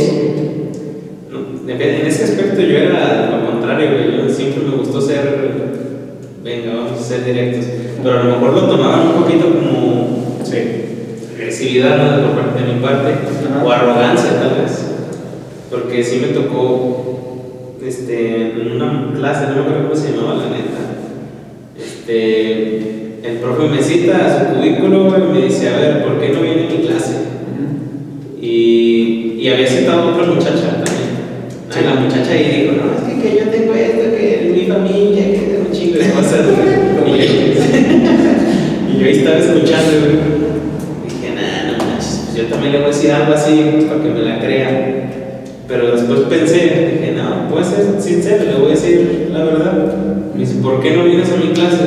No, en ese aspecto yo era lo contrario, güey. Yo siempre me gustó ser. Venga, vamos a ser directos. Pero a lo mejor lo tomaban un poquito como. agresividad, de mi parte. Ajá. O arrogancia, tal vez. Porque sí me tocó. Este, en una clase, no me acuerdo cómo se llamaba la neta. Este. El profe me cita a su cubículo y me dice: A ver, ¿por qué no viene mi clase? Y, y había citado a otra muchacha también. Sí. Y la muchacha ahí dijo, no, es que, que yo tengo esto, que mi familia, que tengo un chingo de cosas. güey". y, yo, y yo ahí estaba escuchando, güey. Dije, nah, no manches, pues yo también le voy a decir algo así para que me la crea. Pero después pensé, dije, no, puedo ser sincero, le voy a decir la verdad. Me dice, ¿por qué no vienes a mi clase?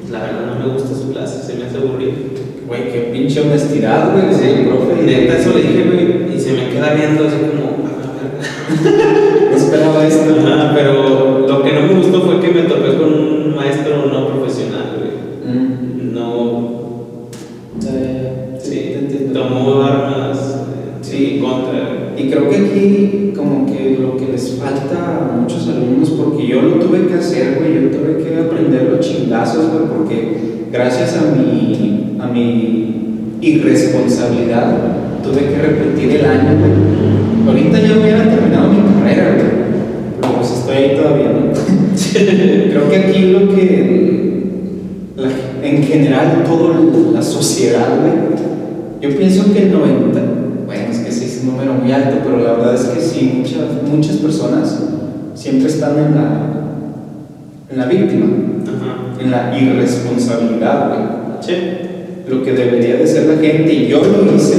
Pues la verdad no me gusta su clase, se me hace aburrido. Güey, qué pinche honestidad, güey, Sí, del profe. neta, eso le dije, güey, y se me queda viendo así como. No esperaba esto. Ajá, pero lo que no me gustó fue que me topé con un maestro no profesional, güey. Mm. No, Eh, sí, te entiendo. tomó armas eh, Sí. en contra, güey. Y creo que aquí como que lo que les falta a muchos alumnos, porque yo lo tuve que hacer, güey, yo tuve que aprender los chingazos, güey, porque gracias a mi, a mi irresponsabilidad tuve que repetir el año, güey. Ahorita ya hubiera terminado mi carrera, güey, pero pues estoy ahí todavía, ¿no? creo que aquí lo que, la- en general, toda la sociedad, güey, yo pienso que el 90, bueno, es que sí es un número muy alto, pero la verdad es que sí, muchas, muchas personas siempre están en la, en la víctima, Ajá. en la irresponsabilidad, güey. Sí. Lo que debería de ser la gente, y yo lo hice,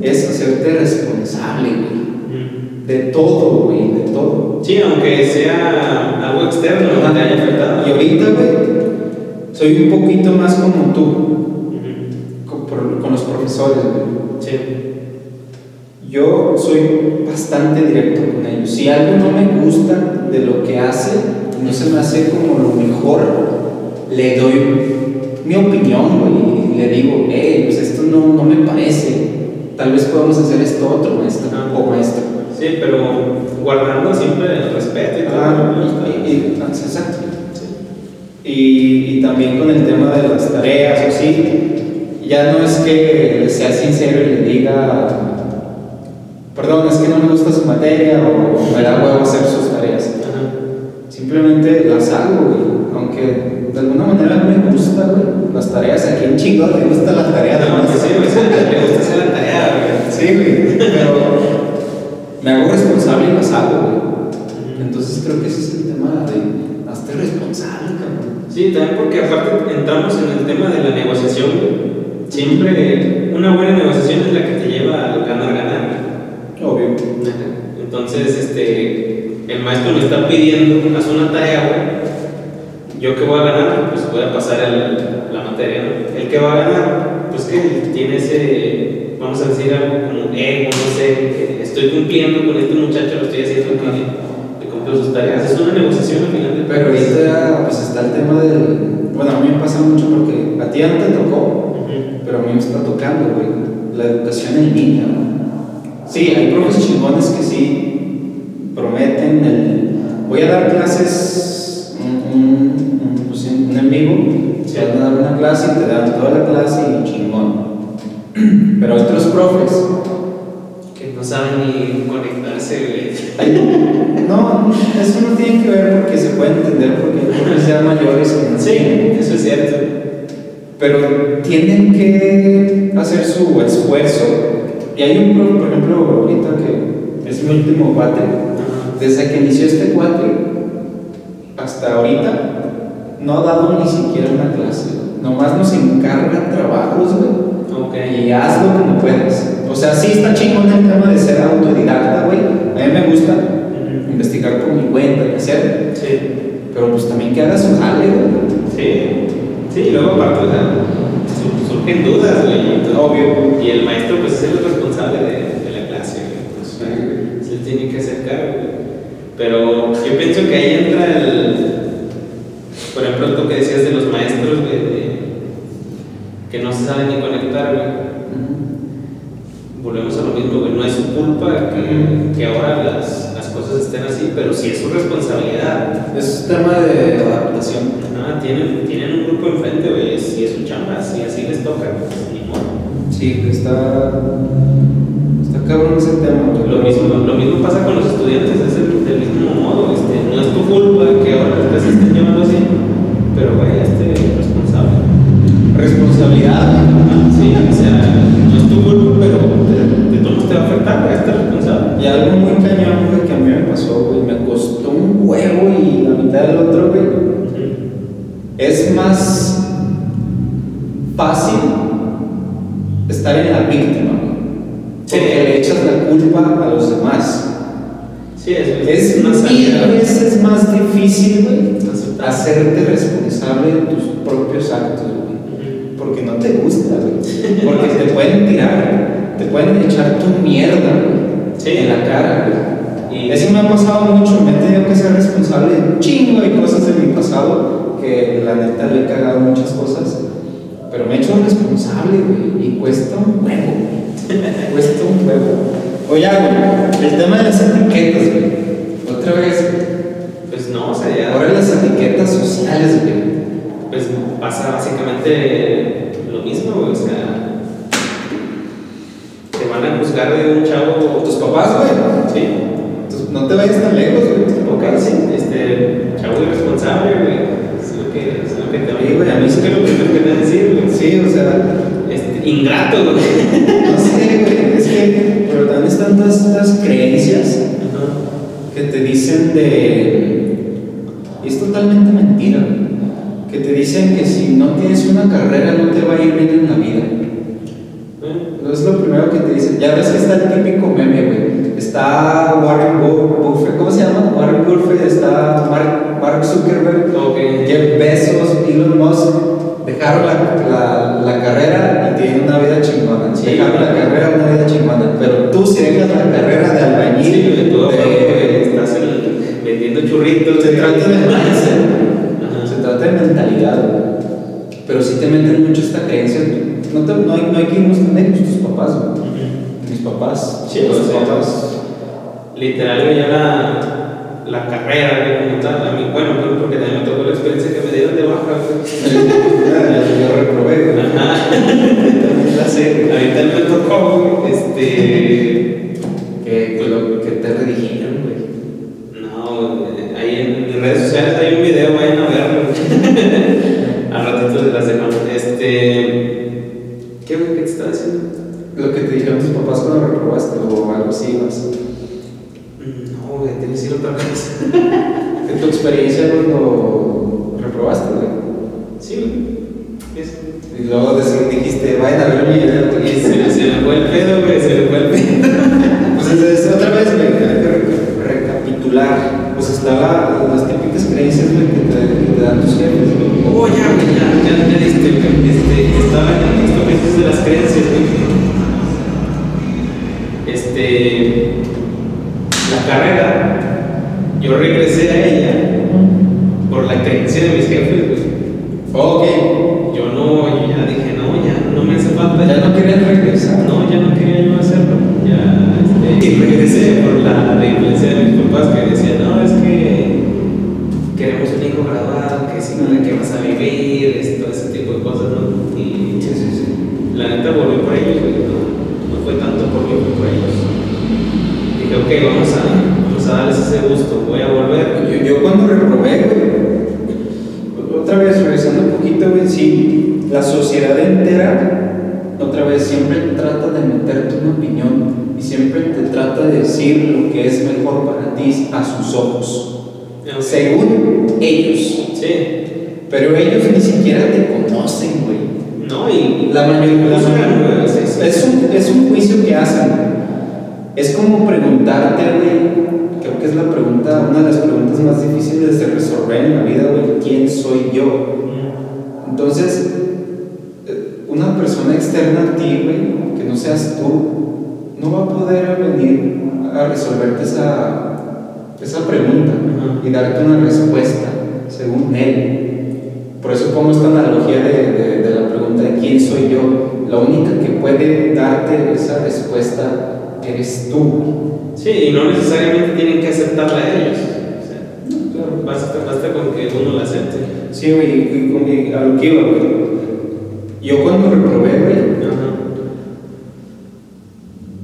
es hacerte responsable, güey. Mm. De todo, güey, de todo. Sí, aunque sea algo externo que te haya afectado. Y ahorita, güey, soy un poquito más como tú, con, con los profesores, güey. Sí. Yo soy bastante directo con ellos. Si algo no me gusta de lo que hace, no se me hace como lo mejor, le doy mi opinión, güey, le digo, eh, pues esto no, no me parece. Tal vez podamos hacer esto otro, maestro Ajá. o maestra. Sí, pero guardando siempre el respeto y todo. Ah, y- y- exacto. Y, y también con el tema de las tareas, o sí, ya no es que sea sincero y le diga, perdón, es que no me gusta su materia o me da huevo hacer sus tareas. Ajá. Simplemente las hago. Aunque de alguna manera me gusta, güey. Las tareas aquí en chingón me gusta la tarea de No, que sí, güey, sí, te gusta hacer la tarea, güey. Sí, güey. Pero me hago responsable y las hago, güey. Entonces creo que ese es el tema de hazte responsable, cabrón. Sí, también porque aparte entramos en el tema de la negociación. güey. Siempre una buena negociación es la que te lleva a ganar, ganar. Obvio. Entonces, este, el maestro me está pidiendo, haz una tarea, güey. Yo que voy a ganar, pues voy a pasar el- la materia, ¿no? El que va a ganar, pues que tiene ese, vamos a decir algo como ego, no sé, estoy cumpliendo con este muchacho, lo estoy haciendo que, que cumple sus tareas. Es una negociación al final Pero ahorita pues está el tema del... Bueno, a mí me pasa mucho porque a ti ya no te tocó, pero a mí me está tocando, güey. La educación en línea, ¿no? Sí, hay profes chingones que sí prometen el... Voy a dar clases, clase y te dan toda la clase y chingón. Pero otros profes, Que no saben ni conectarse, no, eso no tiene que ver porque se puede entender porque hay profes ya mayores que no Sí, eso es cierto. pero tienen que hacer su esfuerzo. Y hay un profe, por ejemplo, ahorita que es mi último cuate, desde que inició este cuate hasta ahorita, no ha dado ni siquiera una clase. Nomás nos encarga trabajos, güey. Y hazlo como puedas. O sea, sí está chingón el tema de ser autodidacta, güey. A mí me gusta investigar por mi cuenta y hacer. Sí. Pero pues también que hagas su jale, güey. Sí, sí, y luego aparte, o sea, su- surgen dudas, güey. Obvio. Y el maestro, pues es el responsable de, de la clase, güey. Pues, se le tiene que hacer cargo, güey. Pero yo pienso que ahí entra el. Por ejemplo, tú que decías de los maestros, güey, de- saben ni conectar, güey. Volvemos a lo mismo, güey. No es su culpa que, que ahora las, las cosas estén así, pero sí es su responsabilidad. Es tema de adaptación. Ah, tienen, tienen un grupo enfrente, güey, si es su chamba, si así les toca, pues ni modo. Sí, está. Está cabrón ese tema. Lo mismo, lo mismo pasa con los estudiantes, es el, del mismo modo, este, no es tu culpa que ahora se estén llevando así, sea, no es tu culpa, pero de, de todos te va a afectar, güey, este responsable. Y algo muy cañón, güey, que a mí me pasó, güey. Me costó un huevo y la mitad del otro, güey. Es más Literal, güey, ya la, la carrera, como tal, a mí, bueno, porque también me tocó la experiencia que me dieron de baja. Yo reprobé. Ajá. También la sé, güey. A mí también me tocó, este...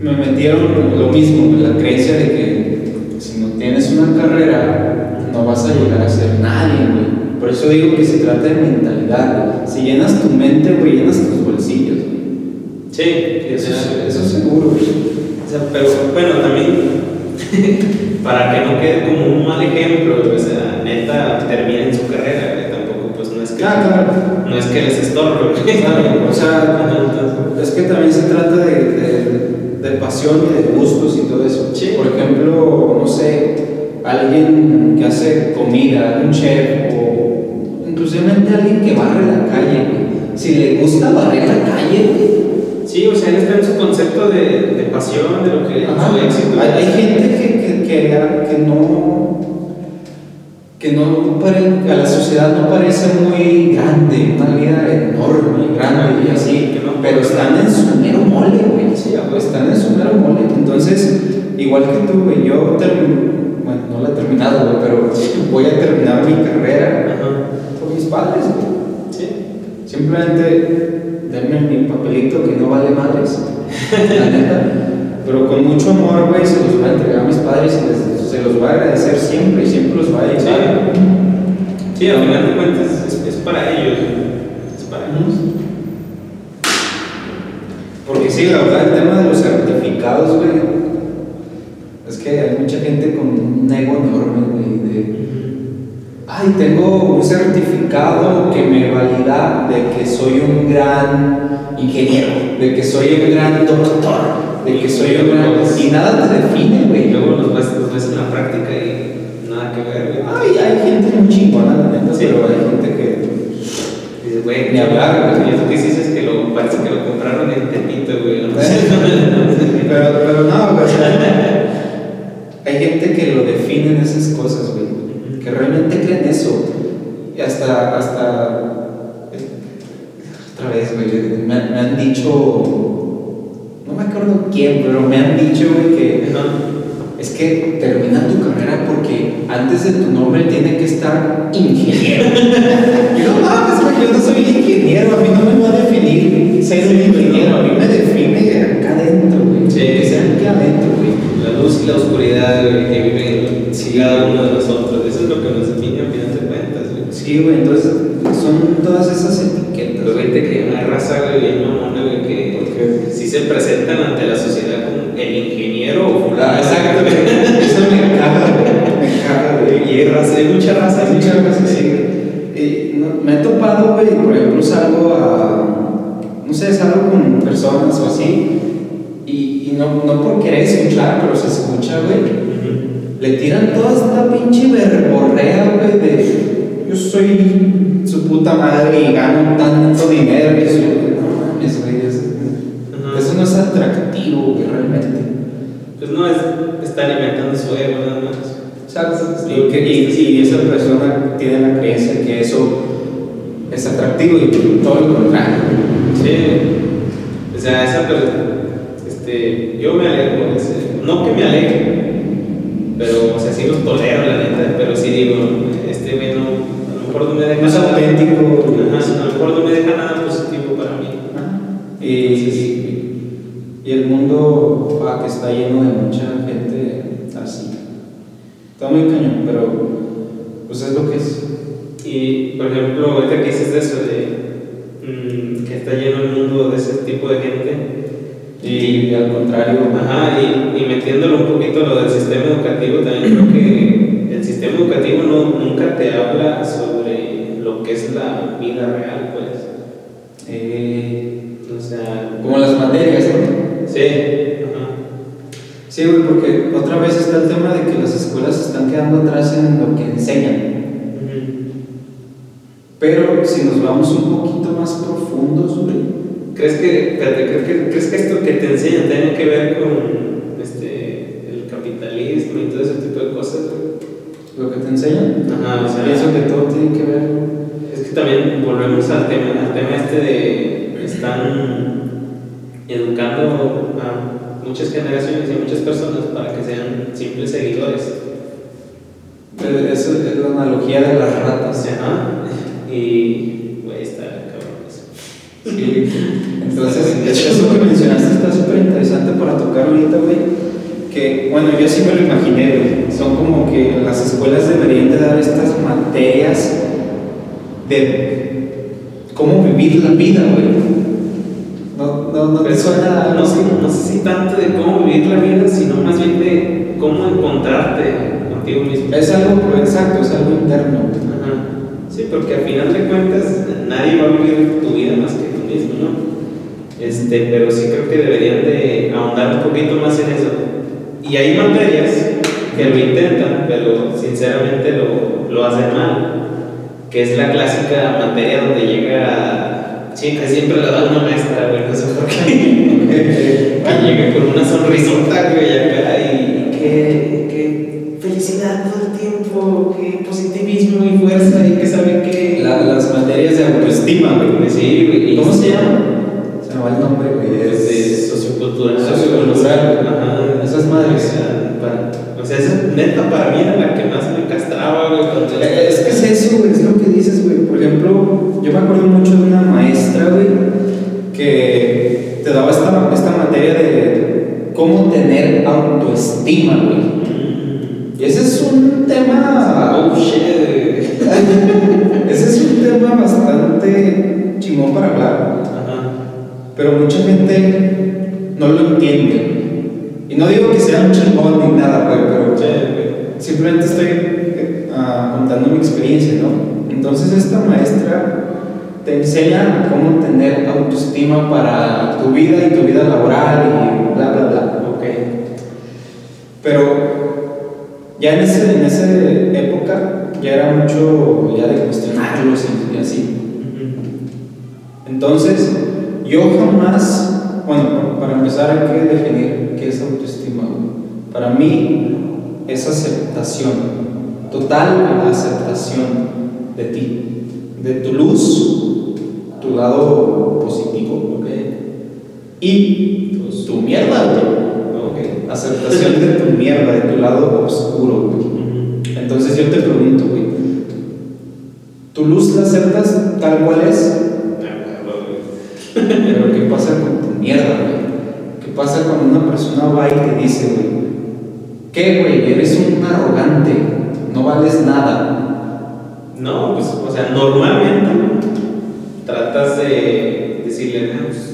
me metieron lo mismo, la creencia de que si no tienes una carrera, no vas a llegar a ser nadie, güey. Por eso digo que se trata de mentalidad. güey. Si llenas tu mente, güey, llenas tus bolsillos, güey. Sí, Eso, es- eso es seguro, güey. o sea, pero bueno, también para que no quede como un mal ejemplo, o sea, neta terminen su carrera, güey, tampoco pues no es que Ah, claro. no es que les estorbe, güey. Claro, o sea, es que también se trata de, de- de pasión y de gustos y todo eso. Sí. Por ejemplo, no sé, alguien que hace comida, un chef o inclusive alguien que barre la calle. Si le gusta barrer la calle. Sí, o sea, él está en su concepto de, de pasión, de lo que Ajá. su éxito. Hay, hay gente que, que, que, que no que no a la sociedad no parece muy grande, una vida enorme, grande y así, pero están en su mero mole, güey, sí, están en su mero mole. Entonces, igual que tú, güey, yo bueno, no la he terminado, güey, pero voy a terminar mi carrera por mis padres, güey. Sí. Simplemente denme mi papelito que no vale madres. La neta. Pero con mucho amor, güey, se los voy a entregar a mis padres y les- se los voy a agradecer siempre y siempre los voy a ayudar. Sí, al final de cuentas es, es para ellos. Es para ellos. Porque sí, la verdad, el tema de los certificados, güey, es que hay mucha gente con un ego enorme, güey, de, ay, tengo un certificado que me valida de que soy un gran ingeniero, de que soy un gran doctor, de que soy un gran... Y nada te define, güey. luego los ves, los ves en la práctica y nada que ver. Ay, hay gente muy chingona, la neta, Sí. pero hay gente que... Dices, güey, Ni hablar, güey. Eso que dices es que lo, parece que lo compraron en Tepito, güey. No pero, pero no, güey, hay gente que lo define en esas cosas, güey, que realmente creen eso. Y hasta, hasta, otra vez, güey, me, me han dicho, acuerdo quién, pero me han dicho, güey, que es que termina tu carrera porque antes de tu nombre tiene que estar ingeniero. y no mames, güey, yo no soy ingeniero, a mí no me va a definir ser un ingeniero, a mí me define acá adentro, güey. Sí. Que sea acá adentro, güey. La luz y la oscuridad, güey, que viven en cada uno de nosotros. Eso es lo que nos define a final de cuentas, güey. Sí, güey, entonces son todas esas etiquetas. Pero vete que una raza, güey, bien mamona, güey, que sí se presentan ante la sociedad como el ingeniero o fulano. Ah, exacto, güey. Eso me caga, güey. Me caga, güey. Y hay raza, hay mucha raza, Hay muchas veces sí. Y no- me he topado, güey, por ejemplo, salgo a. No sé, salgo con personas o así. Y, y no, no por querer escuchar, pero se escucha, güey. Le tiran toda esta pinche verborrea, güey, de. Yo soy su puta madre y gano tanto dinero. Es algo, exacto, es algo interno. Ajá. Sí, porque al final de cuentas nadie va a vivir tu vida más que tú mismo, ¿no? Este, pero sí creo que deberían de ahondar un poquito más en eso. Y hay materias que lo intentan, pero sinceramente lo, lo hacen mal. Que es la clásica materia donde llega, sí, que siempre la da una maestra, güey, no sé por qué. que llega con una sonrisota, güey, acá y que, que felicidad positivismo y fuerza y que sabe que... La- las materias de autoestima, güey. Pues sí, güey. ¿Cómo se llama? Se me va el nombre, güey. Es de Es sociocultural. Sociocultural. Ajá. Esas madres. O sea, para- o sea, esa neta para mí era la que más me castraba, güey. Eh, Es que es eso, güey, es lo que dices, güey. Por ejemplo, yo me acuerdo mucho de una maestra, güey, que te daba esta, esta materia de cómo tener autoestima, güey. Y ese es un tema. Oh, shit. Ese es un tema bastante chingón para hablar, Ajá. pero mucha gente no lo entiende. Y no digo que sea un chingón ni nada, güey, pero Sí, simplemente estoy ah, contando mi experiencia, ¿no? Entonces esta maestra te enseña cómo tener autoestima para tu vida y tu vida laboral y bla, bla, bla. Ok. Pero ya en, ese, en esa época ya era mucho ya de cuestionarlos y, así. Entonces, yo jamás, bueno, para empezar hay que definir qué es autoestima. Para mí es aceptación, total aceptación de ti, de tu luz, tu lado positivo. Y tu mierda, güey. Ok. Aceptación de tu mierda, de tu lado oscuro, güey. Entonces yo te pregunto, güey, ¿tu luz la aceptas tal cual es? Ah. Pero ¿qué pasa con tu mierda, güey? ¿Qué pasa cuando una persona va y te dice, güey, ¿qué, güey? Eres un arrogante, no vales nada. No, pues, o sea, normalmente tratas de decirle, no, pues,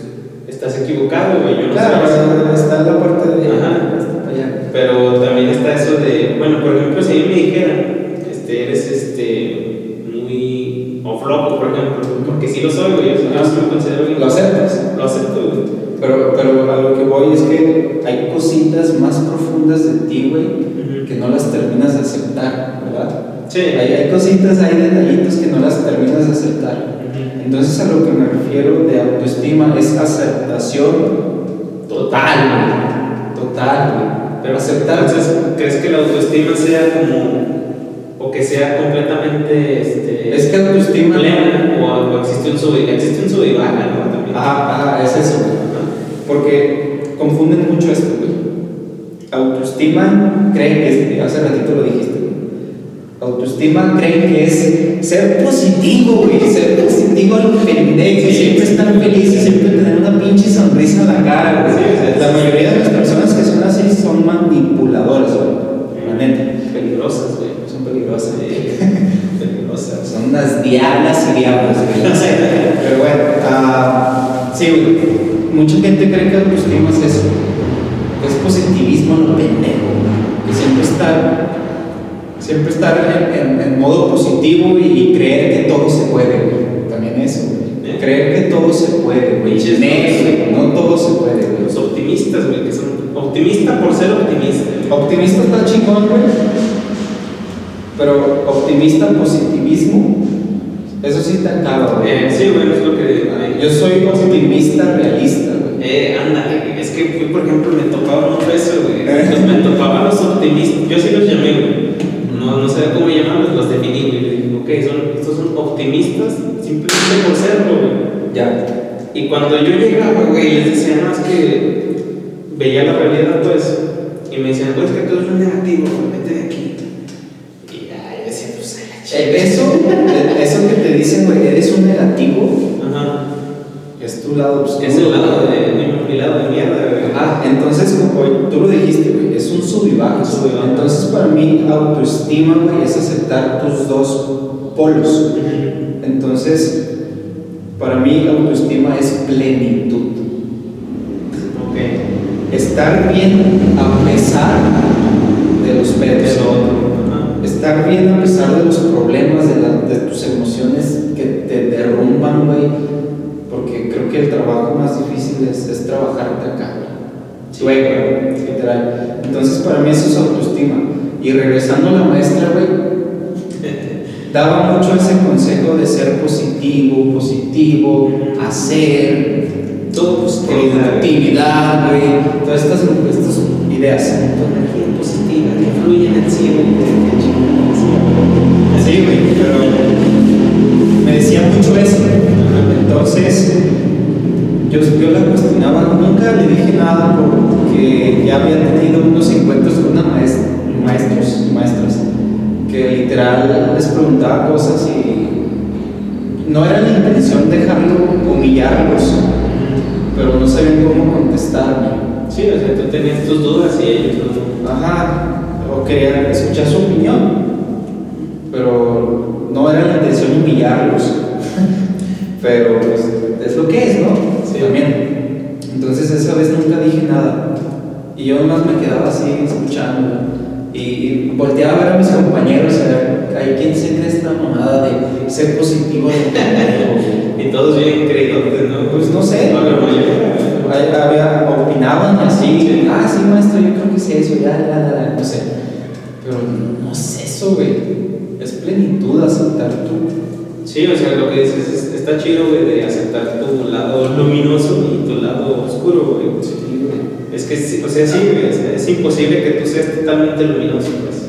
estás equivocado, güey, yo no Claro, sé eso". está la parte de... Ajá. Hasta allá. Pero también está eso de, bueno, por ejemplo, si a mí me dijeran, este, eres este, muy off loco, por ejemplo, porque sí lo soy, güey, yo, yo sí me considero bien. Lo aceptas. Lo acepto, güey. Pero, pero a lo que voy es que hay cositas más profundas de ti, güey, Ujú. que no las terminas de aceptar, ¿verdad? Sí. Hay, hay cositas, hay detallitos que no las terminas de aceptar. Entonces a lo que me refiero de autoestima es aceptación total. Total. Pero aceptar. Entonces, ¿crees que la autoestima sea como, o que sea completamente, este, Es que autoestima. plena, o, o existe un sub, existe un sub y baja, ¿no? También. Ajá, ajá, es eso. Ajá. Porque confunden mucho esto, güey. Autoestima creen que es, hace ratito lo dijiste. Autoestima creen que es ser positivo, güey, ser positivo. Positivo al pendejo, Sí. siempre estar felices, siempre tener una pinche sonrisa en la cara, güey. Sí, la mayoría de las personas que son así son manipuladoras, güey. La neta. Peligrosas, güey. Son peligrosas. Peligrosas. Son unas diablas y diablos, güey. Pero bueno, ah, sí, güey. Mucha gente cree que autoestima es eso. Es positivismo lo pendejo. Que siempre estar, siempre estar en, en- en modo positivo y, creer que todo se puede, eso, güey. ¿Eh? Creer que todo se puede, güey. Güey. No todo se puede, güey. Los optimistas, güey, que son optimista por ser optimista. Optimista está chingón, güey. Pero optimista, positivismo, eso sí está caro, güey. Eh, sí, bueno, es lo que. Yo soy optimista realista, güey. Eh, ándale, es que, por ejemplo, me topaba mucho eso, güey. Pues me topaban los optimistas, yo sí los llamé, güey. No, no sé cómo llamarlos, los definí, güey. Ok, son, estos son optimistas simplemente por serlo, güey. Ya. Y cuando yo llegaba, güey, les decía, no, es que veía la realidad, pues, y me decían, pues, que todo es un negativo, güey, vete de aquí. Y ya, yo decía, pues, a la Eh, chica. Eso, eh, eso que te dicen, güey, eres un negativo, Ajá. es tu lado oscuro. Es el lado de, mi, mi lado de mierda, güey. Ah, entonces, como tú lo dijiste, güey, es un sub y baja. Sub y baja. Entonces, para mí, autoestima, güey, es aceptar tus dos polos. Entonces, para mí, autoestima es plenitud. Ok. Estar bien a pesar de los pedos. Estar bien a pesar de los problemas, de, la- de tus emociones que te derrumban, güey. Porque creo que el trabajo más difícil es, es trabajarte acá. Sí. Güey, güey, literal. Entonces, para mí eso es autoestima. Y regresando a la maestra, güey, daba mucho ese consejo de ser positivo, positivo, hacer, Todo positivo. productividad, güey, todas estas, estas ideas. Tu energía positiva que fluye en el cielo. Sí, güey, pero me decía mucho eso. Entonces, yo, yo la cuestionaba, nunca le dije nada porque ya había tenido unos encuentros con una maestra, maestros maestras que literal les preguntaba cosas y no era la intención dejarlo humillarlos, pero no sabían cómo contestarme. Sí, o sea, tú tenías tus dudas y ellos no. Ajá, o quería escuchar su opinión, pero no era la intención humillarlos. pero pues, es lo que es, ¿no? Sí. También. Entonces esa vez nunca dije nada. Y yo nomás me quedaba así escuchando. Y volteaba a ver a mis compañeros a ver, ¿hay quién se cree esta mamada de ser positivo de pendejo?" Y todos bien creídos, ¿no? Pues no sé. No. Hay- había, opinaban así, ah, sí, maestro, yo creo que es eso, ya, ya, ya, no sé. Pero no es eso, güey. Es plenitud aceptar tu. Sí, o sea, lo que dices es- está chido, güey, de aceptar tu lado luminoso y tu lado oscuro, güey. Es que, sí, o sea, sí, es, es imposible que tú seas totalmente luminoso, pues.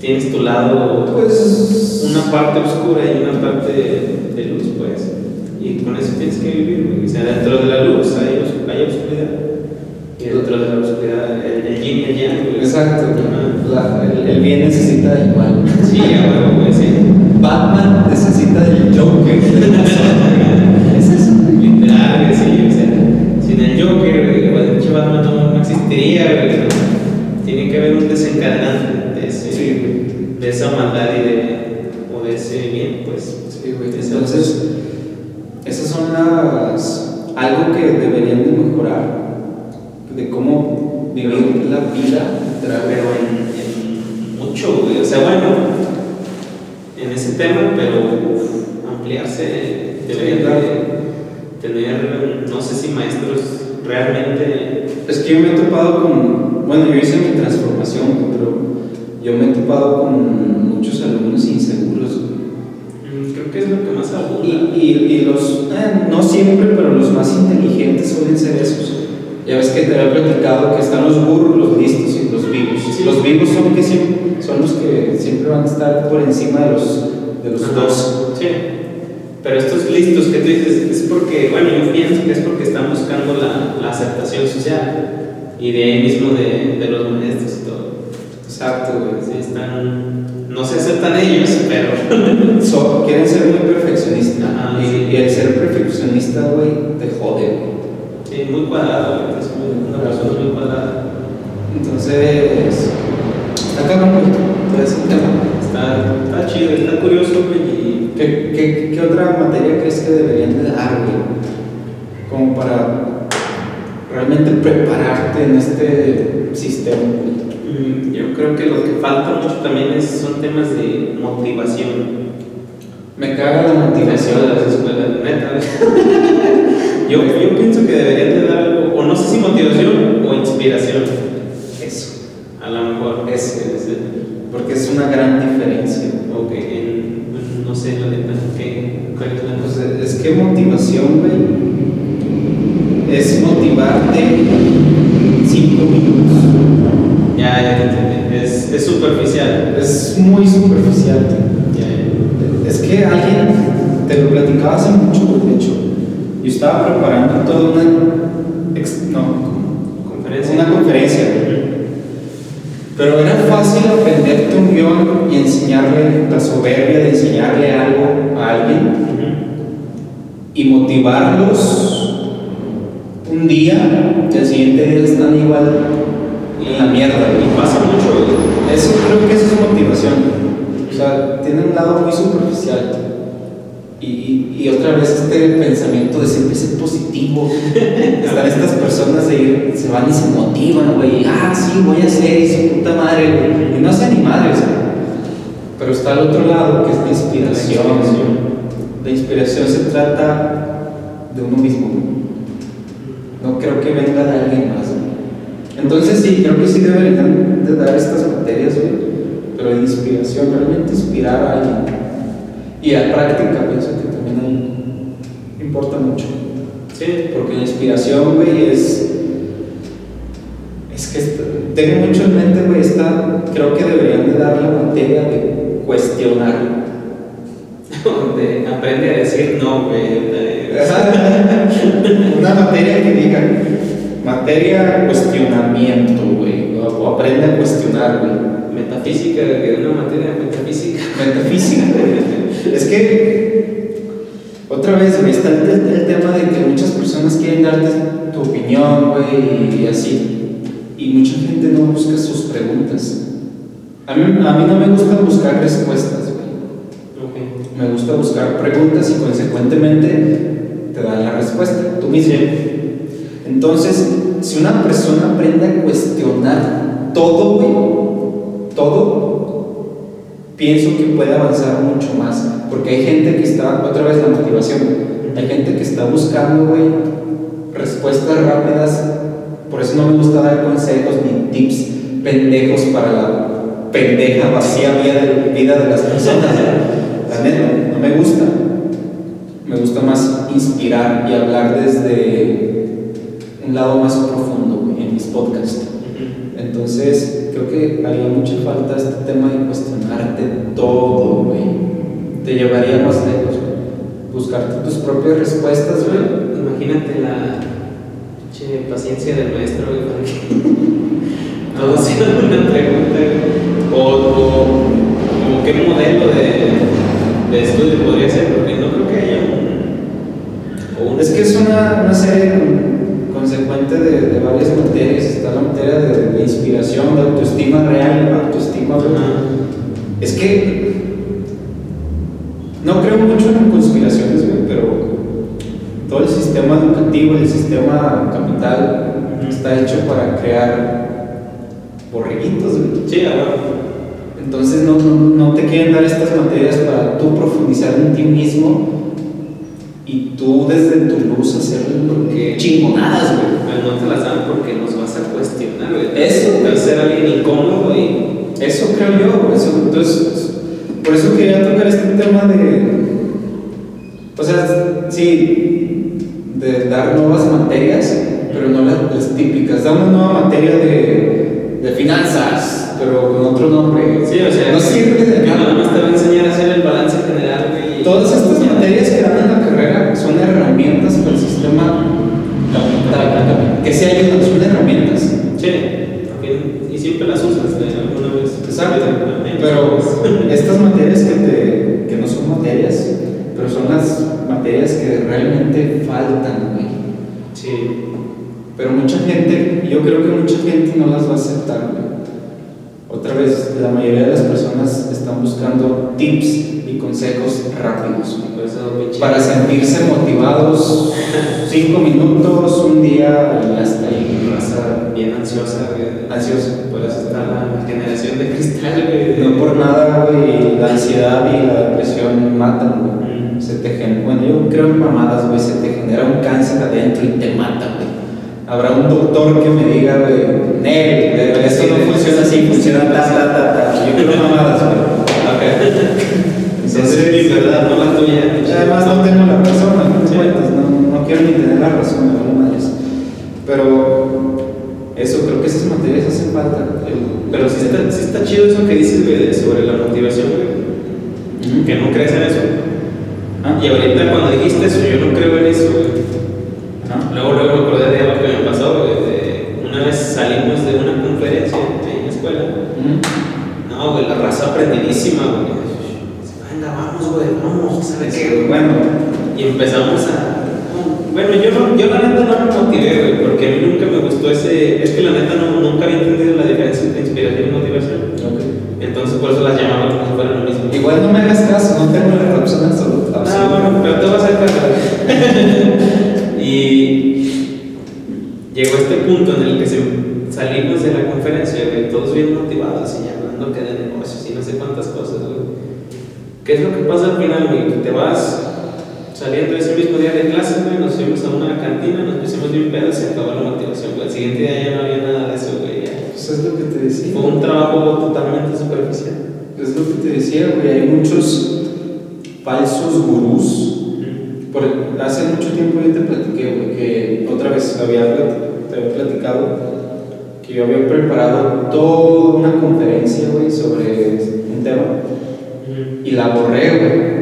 Tienes tu lado, Pues. una parte oscura y una parte de luz, pues. Y con eso tienes que vivir, güey. O sea, dentro de la luz hay, hay oscuridad. Y dentro de la oscuridad, el, el yin y el yang. Exacto, la- el, el bien necesita mal. Sí, a huevo, güey, sí. Batman necesita del Joker. es eso. Literal, sí, o sea, sin el Joker, el Batman no, existiría. Tiene que haber un desencadenante de, ese, Sí, güey. de esa maldad y de, o de ese bien, pues. Sí, güey. Entonces, esas son las. algo que deberían de mejorar. De cómo vivir la vida. pero en, en mucho, güey. O sea, bueno, en ese tema, pero uf, ampliarse, deberían claro. de tener, no sé si maestros realmente. Es que yo me he topado con, bueno, yo hice mi transformación, pero yo me he topado con muchos alumnos inseguros. mm, Creo que es lo que más abunda. Y, y, y los, eh, no siempre, pero los más inteligentes suelen ser esos. Ya ves que te había platicado que están los burros, los listos los vivos. Los vivos son, que siempre, son los que siempre van a estar por encima de los, de los dos. Sí. Pero estos listos que tú dices es porque, bueno, yo pienso que es porque están buscando la, la aceptación social y de ahí mismo de, de los maestros y todo. Exacto, güey. Sí, están. No se aceptan ellos, pero. So- quieren ser muy perfeccionistas. Ajá, y, sí. y el ser perfeccionista, güey, te jode, güey. Sí, muy cuadrado, güey, es una persona muy cuadrada. Entonces, está cabrón, güey. Todo ese tema. Está, está chido, está curioso, güey, y. ¿Qué, qué, qué otra materia crees que deberían de dar, güey? Como para realmente prepararte en este sistema. Mm, Yo creo que lo que falta mucho también es, son temas de motivación. Me caga la motivación. de las escuelas, neta. yo, yo pienso que deberían de dar algo, o no sé si motivación o inspiración. A lo mejor. Eso. Es- es- Porque es una gran diferencia. O que en, pues, no sé, la neta, ¿qué- ¿cuál es la cosa? Entonces, es que motivación, güey, es motivarte cinco minutos. Ya, ya entendí. Es, es superficial. Es muy superficial. Ya, ya. Es que alguien, te lo platicaba hace mucho, de hecho, yo estaba preparando toda una, ex- no, Conferencia. una conferencia. Pero era fácil aprenderte un guion y enseñarle la soberbia de enseñarle algo a alguien y motivarlos un día, que al siguiente día están igual en la mierda. Y pasa mucho. Eso creo que eso es motivación. O sea, tiene un lado muy superficial. Y, y, otra vez este pensamiento de siempre ser positivo. Están estas personas ir, se van y se motivan, güey. Ah, sí, voy a hacer y su puta madre, güey. Y no hacen ni madres. Pero está al otro lado, que es la inspiración. La inspiración. La inspiración se trata de uno mismo. güey. No creo que venga de alguien más. Entonces sí, creo que sí deberían de dar estas materias, güey. Pero de inspiración, realmente inspirar a alguien. Y a práctica, pienso importa mucho. Sí, Porque la inspiración, güey, es. Es que tengo mucho en mente, güey, esta. Creo que deberían de dar la materia de cuestionar. donde aprende a decir no, güey. Una materia que diga. Materia cuestionamiento, güey. O, aprende a cuestionar, güey. Metafísica, que una materia metafísica. Metafísica, güey. Es que, otra vez, güey, está el, el tema de que muchas personas quieren darte tu opinión, güey, y así. Y mucha gente no busca sus preguntas. A mí, a mí no me gusta buscar respuestas, güey. Ok. Me gusta buscar preguntas y consecuentemente te dan la respuesta, tú mismo. Entonces, si una persona aprende a cuestionar todo, güey, todo, pienso que puede avanzar mucho más. Porque hay gente que está, otra vez la motivación, hay gente que está buscando, güey, respuestas rápidas. Por eso no me gusta dar consejos ni tips pendejos para la pendeja vacía vida de, las personas. La neta, no me gusta. Me gusta más inspirar y hablar desde un lado más profundo güey, en mis podcasts. Entonces, creo que haría mucha falta este tema de cuestionarte todo, güey. Te llevaría más lejos, güey. Buscarte tus propias respuestas, güey. Imagínate la che, paciencia del maestro, güey, para que todos una pregunta, o, o como qué modelo de, de estudio podría ser, porque no creo que haya un. o un- Es que es una, una serie consecuente de, de varias materias. Está la materia de, de inspiración, de autoestima real, autoestima. Es que no creo mucho en conspiraciones, güey, pero todo el sistema educativo, el sistema capital, Ujú. está hecho para crear borreguitos, güey. Sí. Entonces no, no, no te quieren dar estas materias para tú profundizar en ti mismo tú desde tu luz hacer Porque- chingonadas, güey. No te las dan porque nos vas a cuestionar, güey. Eso, güey. ser alguien incómodo y. Eso creo yo, por eso, entonces, por eso quería tocar este tema de, o sea, sí, de dar nuevas materias, pero no las, las típicas. Da una nueva materia de, de finanzas, pero con otro nombre. Sí, o sea. no sirve de Nada nada. más te va a enseñar a hacer el balance general, Todas estas materias que dan en la carrera son herramientas para el sistema capital, que se ayudan, son herramientas. Sí, Y siempre las usas de alguna vez. Exacto. Pero estas materias que, te, que no son materias, pero son las materias que realmente faltan, güey. Sí. Pero mucha gente, yo creo que mucha gente no las va a aceptar, güey. Vez, la mayoría de las personas están buscando tips y consejos rápidos. Para sentirse motivados, cinco minutos, un día y hasta ahí. raza bien ansiosa, güey. Por eso está la generación de cristal, güey. No por nada, güey, la ansiedad y la depresión matan, güey. Mm. Se te gen- bueno, yo creo en mamadas, güey, se te genera un cáncer adentro y te mata, güey. Habrá un doctor que me diga, güey, Nel, esto no funciona así, funciona ta, ta, ta, ta. Yo creo en mamadas, güey. Esa es mi verdad, no la tuya. Además no tengo la razón, Sí. cuentas, no, no quiero ni tener la razón, no madres. Pero eso, creo que esas materias hacen falta. Pero sí está, sí está chido eso que dices, güey, de- sobre la motivación, güey. Que no crees en eso. Ah, Y ahorita cuando dijiste eso, yo no creo en eso, güey. ah, Luego, luego me acordé de algo que me pasó, güey. de- Una vez salimos de una conferencia en la escuela. No, güey, la raza aprendidísima, güey. Venga, vamos, güey, vamos, ¿sabes qué? Bueno, Y empezamos a. Bueno, yo, no, yo la neta no me motivé, güey, porque a mí nunca me gustó ese. Es que la neta no, nunca había entendido la diferencia entre inspiración y motivación. ok. Entonces por eso las llamaba como si fueran lo mismo. Igual no me hagas caso, no tengo la razón absoluta. Ah, bueno, pero te vas a caso. y llegó este punto en el que se- salimos de la conferencia, güey, todos bien motivados y ya hablando que de negocios y no sé cuántas cosas, güey. ¿Qué es lo que pasa al final, güey? Que te vas saliendo ese mismo día de clases, güey, nos fuimos a una cantina, nos pusimos bien pedos y se acabó la motivación, güey. El siguiente día ya no había nada de eso, güey. Pues es lo que te decía. Fue un trabajo totalmente superficial. Es lo que te decía, güey. Hay muchos falsos gurús. Por, hace mucho tiempo yo te platiqué, güey, que otra vez había, te había platicado que yo había preparado toda una conferencia, güey, sobre un tema y la borré, güey,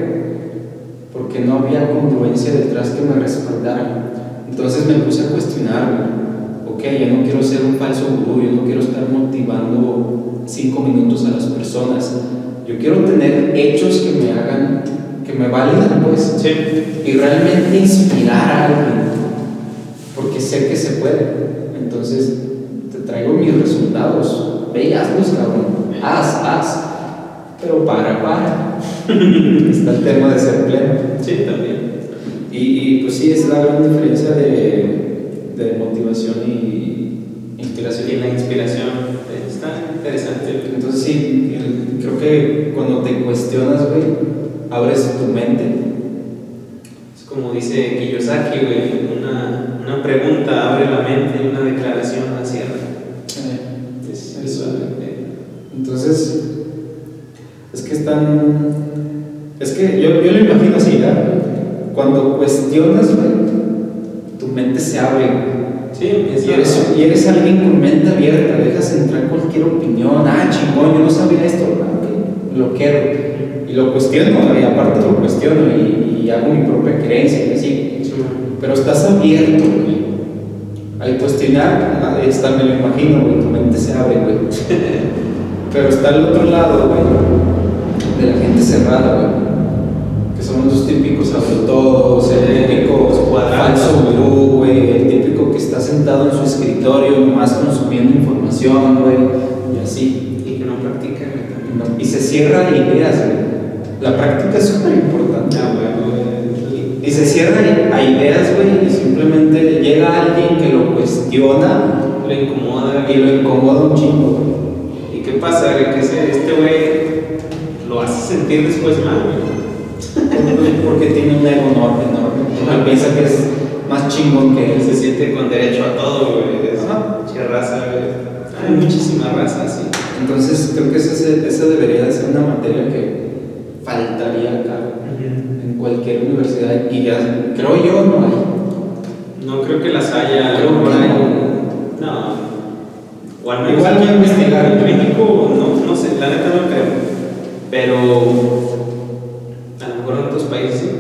porque no había congruencia detrás que me respaldara. Entonces me puse a cuestionar, güey, ok, yo no quiero ser un falso gurú, yo no quiero estar motivando cinco minutos a las personas, yo quiero tener hechos que me hagan, que me validan, pues, Sí. y realmente inspirar a alguien, porque sé que se puede. Entonces, traigo mis resultados, ve hazlos, cabrón, haz, haz, pero para, para. Está el tema de ser pleno. Sí, también. Y, y, pues sí, es la gran diferencia de, de motivación y inspiración. Y la inspiración está interesante. Entonces sí, el- creo que cuando te cuestionas, güey, abres tu mente. Es como dice Kiyosaki, güey, una, una pregunta abre la mente y una declaración la cierra. Es, eso, eh, Entonces, es que están. Es que yo, yo lo imagino así, ¿verdad? Cuando cuestionas, güey, tu mente se abre, sí, empieza Y eres, y eres alguien con mente abierta, dejas entrar cualquier opinión. Ah, chingón, yo no sabía esto. Ah, lo quiero. Y lo cuestiono, y aparte lo cuestiono y, y hago mi propia creencia y así. Sí, Pero estás abierto, güey. Al cuestionar, ah, está, me lo imagino, güey, tu mente se abre, güey. Pero está al otro lado, güey, de la gente cerrada, güey. Los típicos todos, el típico cuadrados. falso gurú, güey, el típico que está sentado en su escritorio nomás consumiendo información, güey, y así. Y que no practica. No, Y se cierra ideas, güey. La práctica es súper importante. Ah, güey. Y se cierra a ideas, güey, y simplemente llega alguien que lo cuestiona Le incomoda. y lo incomoda un chingo. ¿Y qué pasa? Que este güey lo hace sentir después mal, güey. Porque tiene un ego enorme. Él piensa que es más chingón que Él se siente con derecho a todo, güey. Es mucha raza, güey. Hay muchísima raza, sí. Entonces, creo que esa, esa debería de ser una materia que faltaría acá en cualquier universidad. Y ya, creo yo, no hay. No creo que las haya. Creo que no. No. O al menos Igual aquí. En México, no, no sé, la neta no creo. Pero. A lo mejor en otros países sí.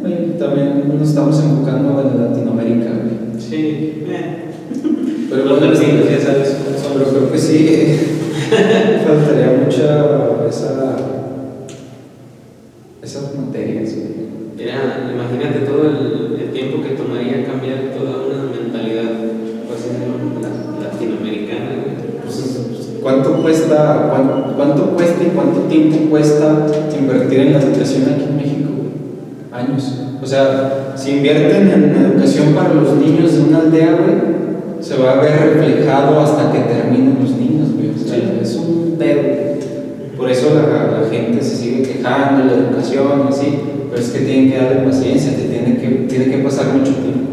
Güey, También nos estamos enfocando en Latinoamérica, güey. Sí. Eh. Pero bueno, latinos, ya sabes. sí, faltaría mucha esa, esas materias. güey. Mira, imagínate todo el, el tiempo que tomaría cambiar toda una mentalidad pues, la- latinoamericana. Pues, ¿Cuánto cuesta, cuánto, cuánto cuesta y cuánto tiempo cuesta invertir en la educación aquí en México? Años. O sea, si invierten en educación para los niños de una aldea, güey, se va a ver reflejado hasta que terminen los niños, güey. O sea, Sí. es un pedo. Por eso la, la gente se sigue quejando de la educación y así, pero es que tienen que darle paciencia, te tiene que, tiene que pasar mucho tiempo.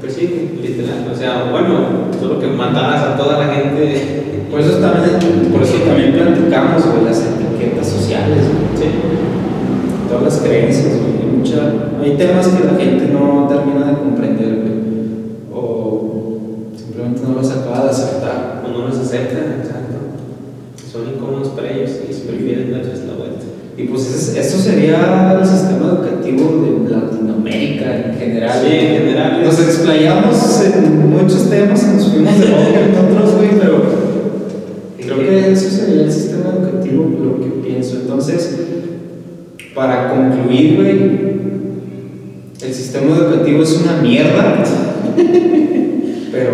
Pues sí, literal. O sea, bueno, solo que mataras a toda la gente. Por eso también, por eso también platicamos güey, las etiquetas sociales, güey. Sí. todas las creencias, güey. Hay, mucha- hay temas que la gente no termina de comprender, güey. O simplemente no los acaba de aceptar. O no los aceptan, exacto. Son incómodos para ellos y se prefieren darles la vuelta. Y pues ese- eso sería el sistema educativo de Latinoamérica en general. Sí, en general. Nos explayamos en muchos temas y nos fuimos de boca en otros, güey, pero creo que eso sería el sistema educativo, lo que pienso. Entonces, para concluir, güey, mierda, pero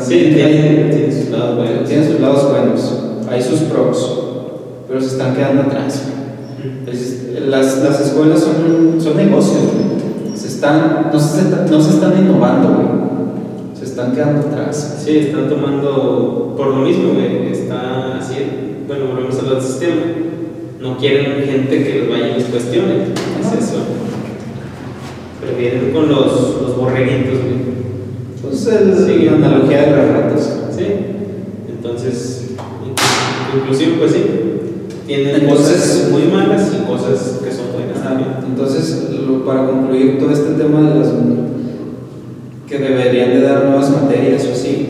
Sí, también tiene, tiene sus lados buenos. tiene sus lados buenos, hay sus pros, pero se están quedando atrás. Es- Las, las escuelas son, son negocios, se están, no, se, no se están innovando, güey. se están quedando atrás. Sí, están tomando, por lo mismo, güey, está haciendo, bueno, volvemos al sistema. No quieren gente que los vaya y los cuestione, es eso. Prefieren con los, los borreguitos, güey. Entonces, es Sí. la analogía de las ratas. Sí, entonces, en conclusión, pues sí, tienen Entonces- cosas muy malas y cosas que son buenas también. Entonces, lo- para concluir todo este tema de las que deberían de dar nuevas materias o sí,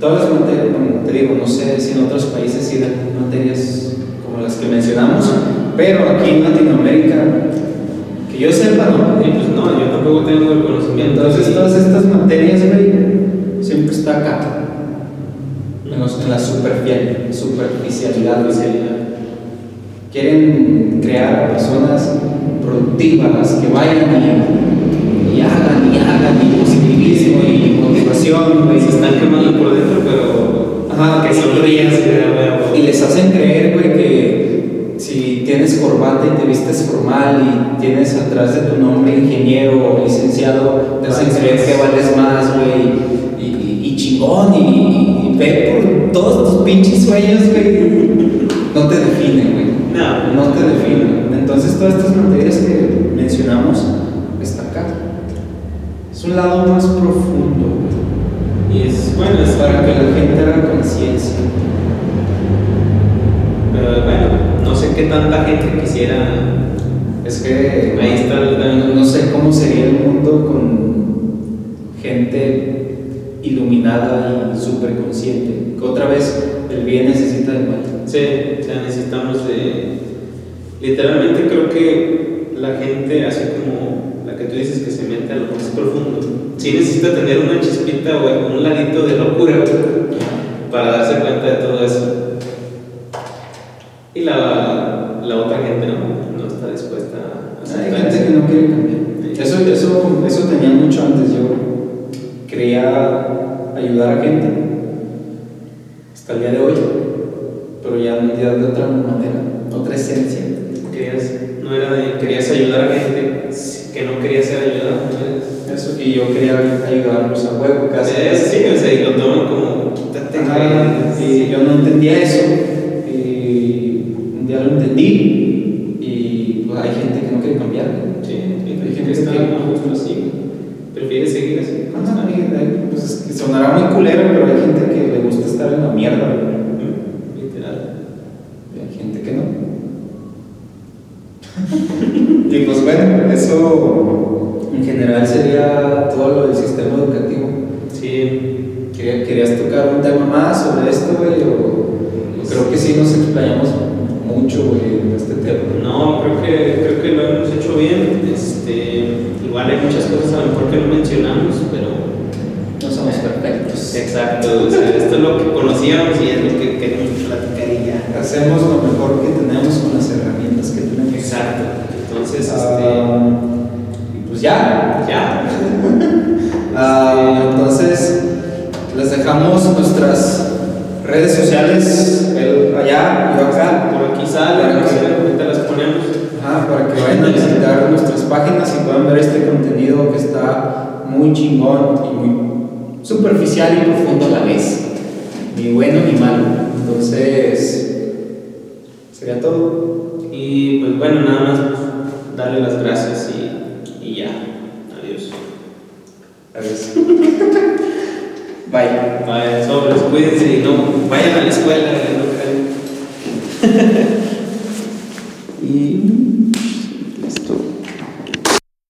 todas las materias, bueno, te digo, no sé si en otros países sí dan materias como las que mencionamos, pero aquí en Latinoamérica, que yo sepa, no. Y pues no, yo tampoco tengo el conocimiento. Entonces, todas estas materias, güey, siempre está acá, en, los- en la superficie- superficialidad, güey. quieren crear personas productivas que vayan y, y hagan y hagan y positivismo y motivación güey. se están quemando por dentro, pero Ajá, que vean, y les hacen creer güey que si tienes corbata y te vistes formal y tienes atrás de tu nombre ingeniero o licenciado te hacen creer que vales más güey y, y- y chingón y, y- ve por todos tus pinches sueños güey no te definen güey No, no te definen. Entonces todas estas materias que mencionamos está acá. Es un lado más profundo Y es bueno, es para que la gente haga conciencia. Sé qué tanta gente quisiera. Es que Ahí está el no, sé cómo sería el mundo con gente iluminada y súper consciente. Que otra vez el bien necesita del mal. Sí, o sea, necesitamos de. Literalmente creo que la gente, así como la que tú dices que se mete a lo más profundo, sí necesita tener una chispita o un ladito de locura para darse cuenta de todo eso. Y la, ayudar a gente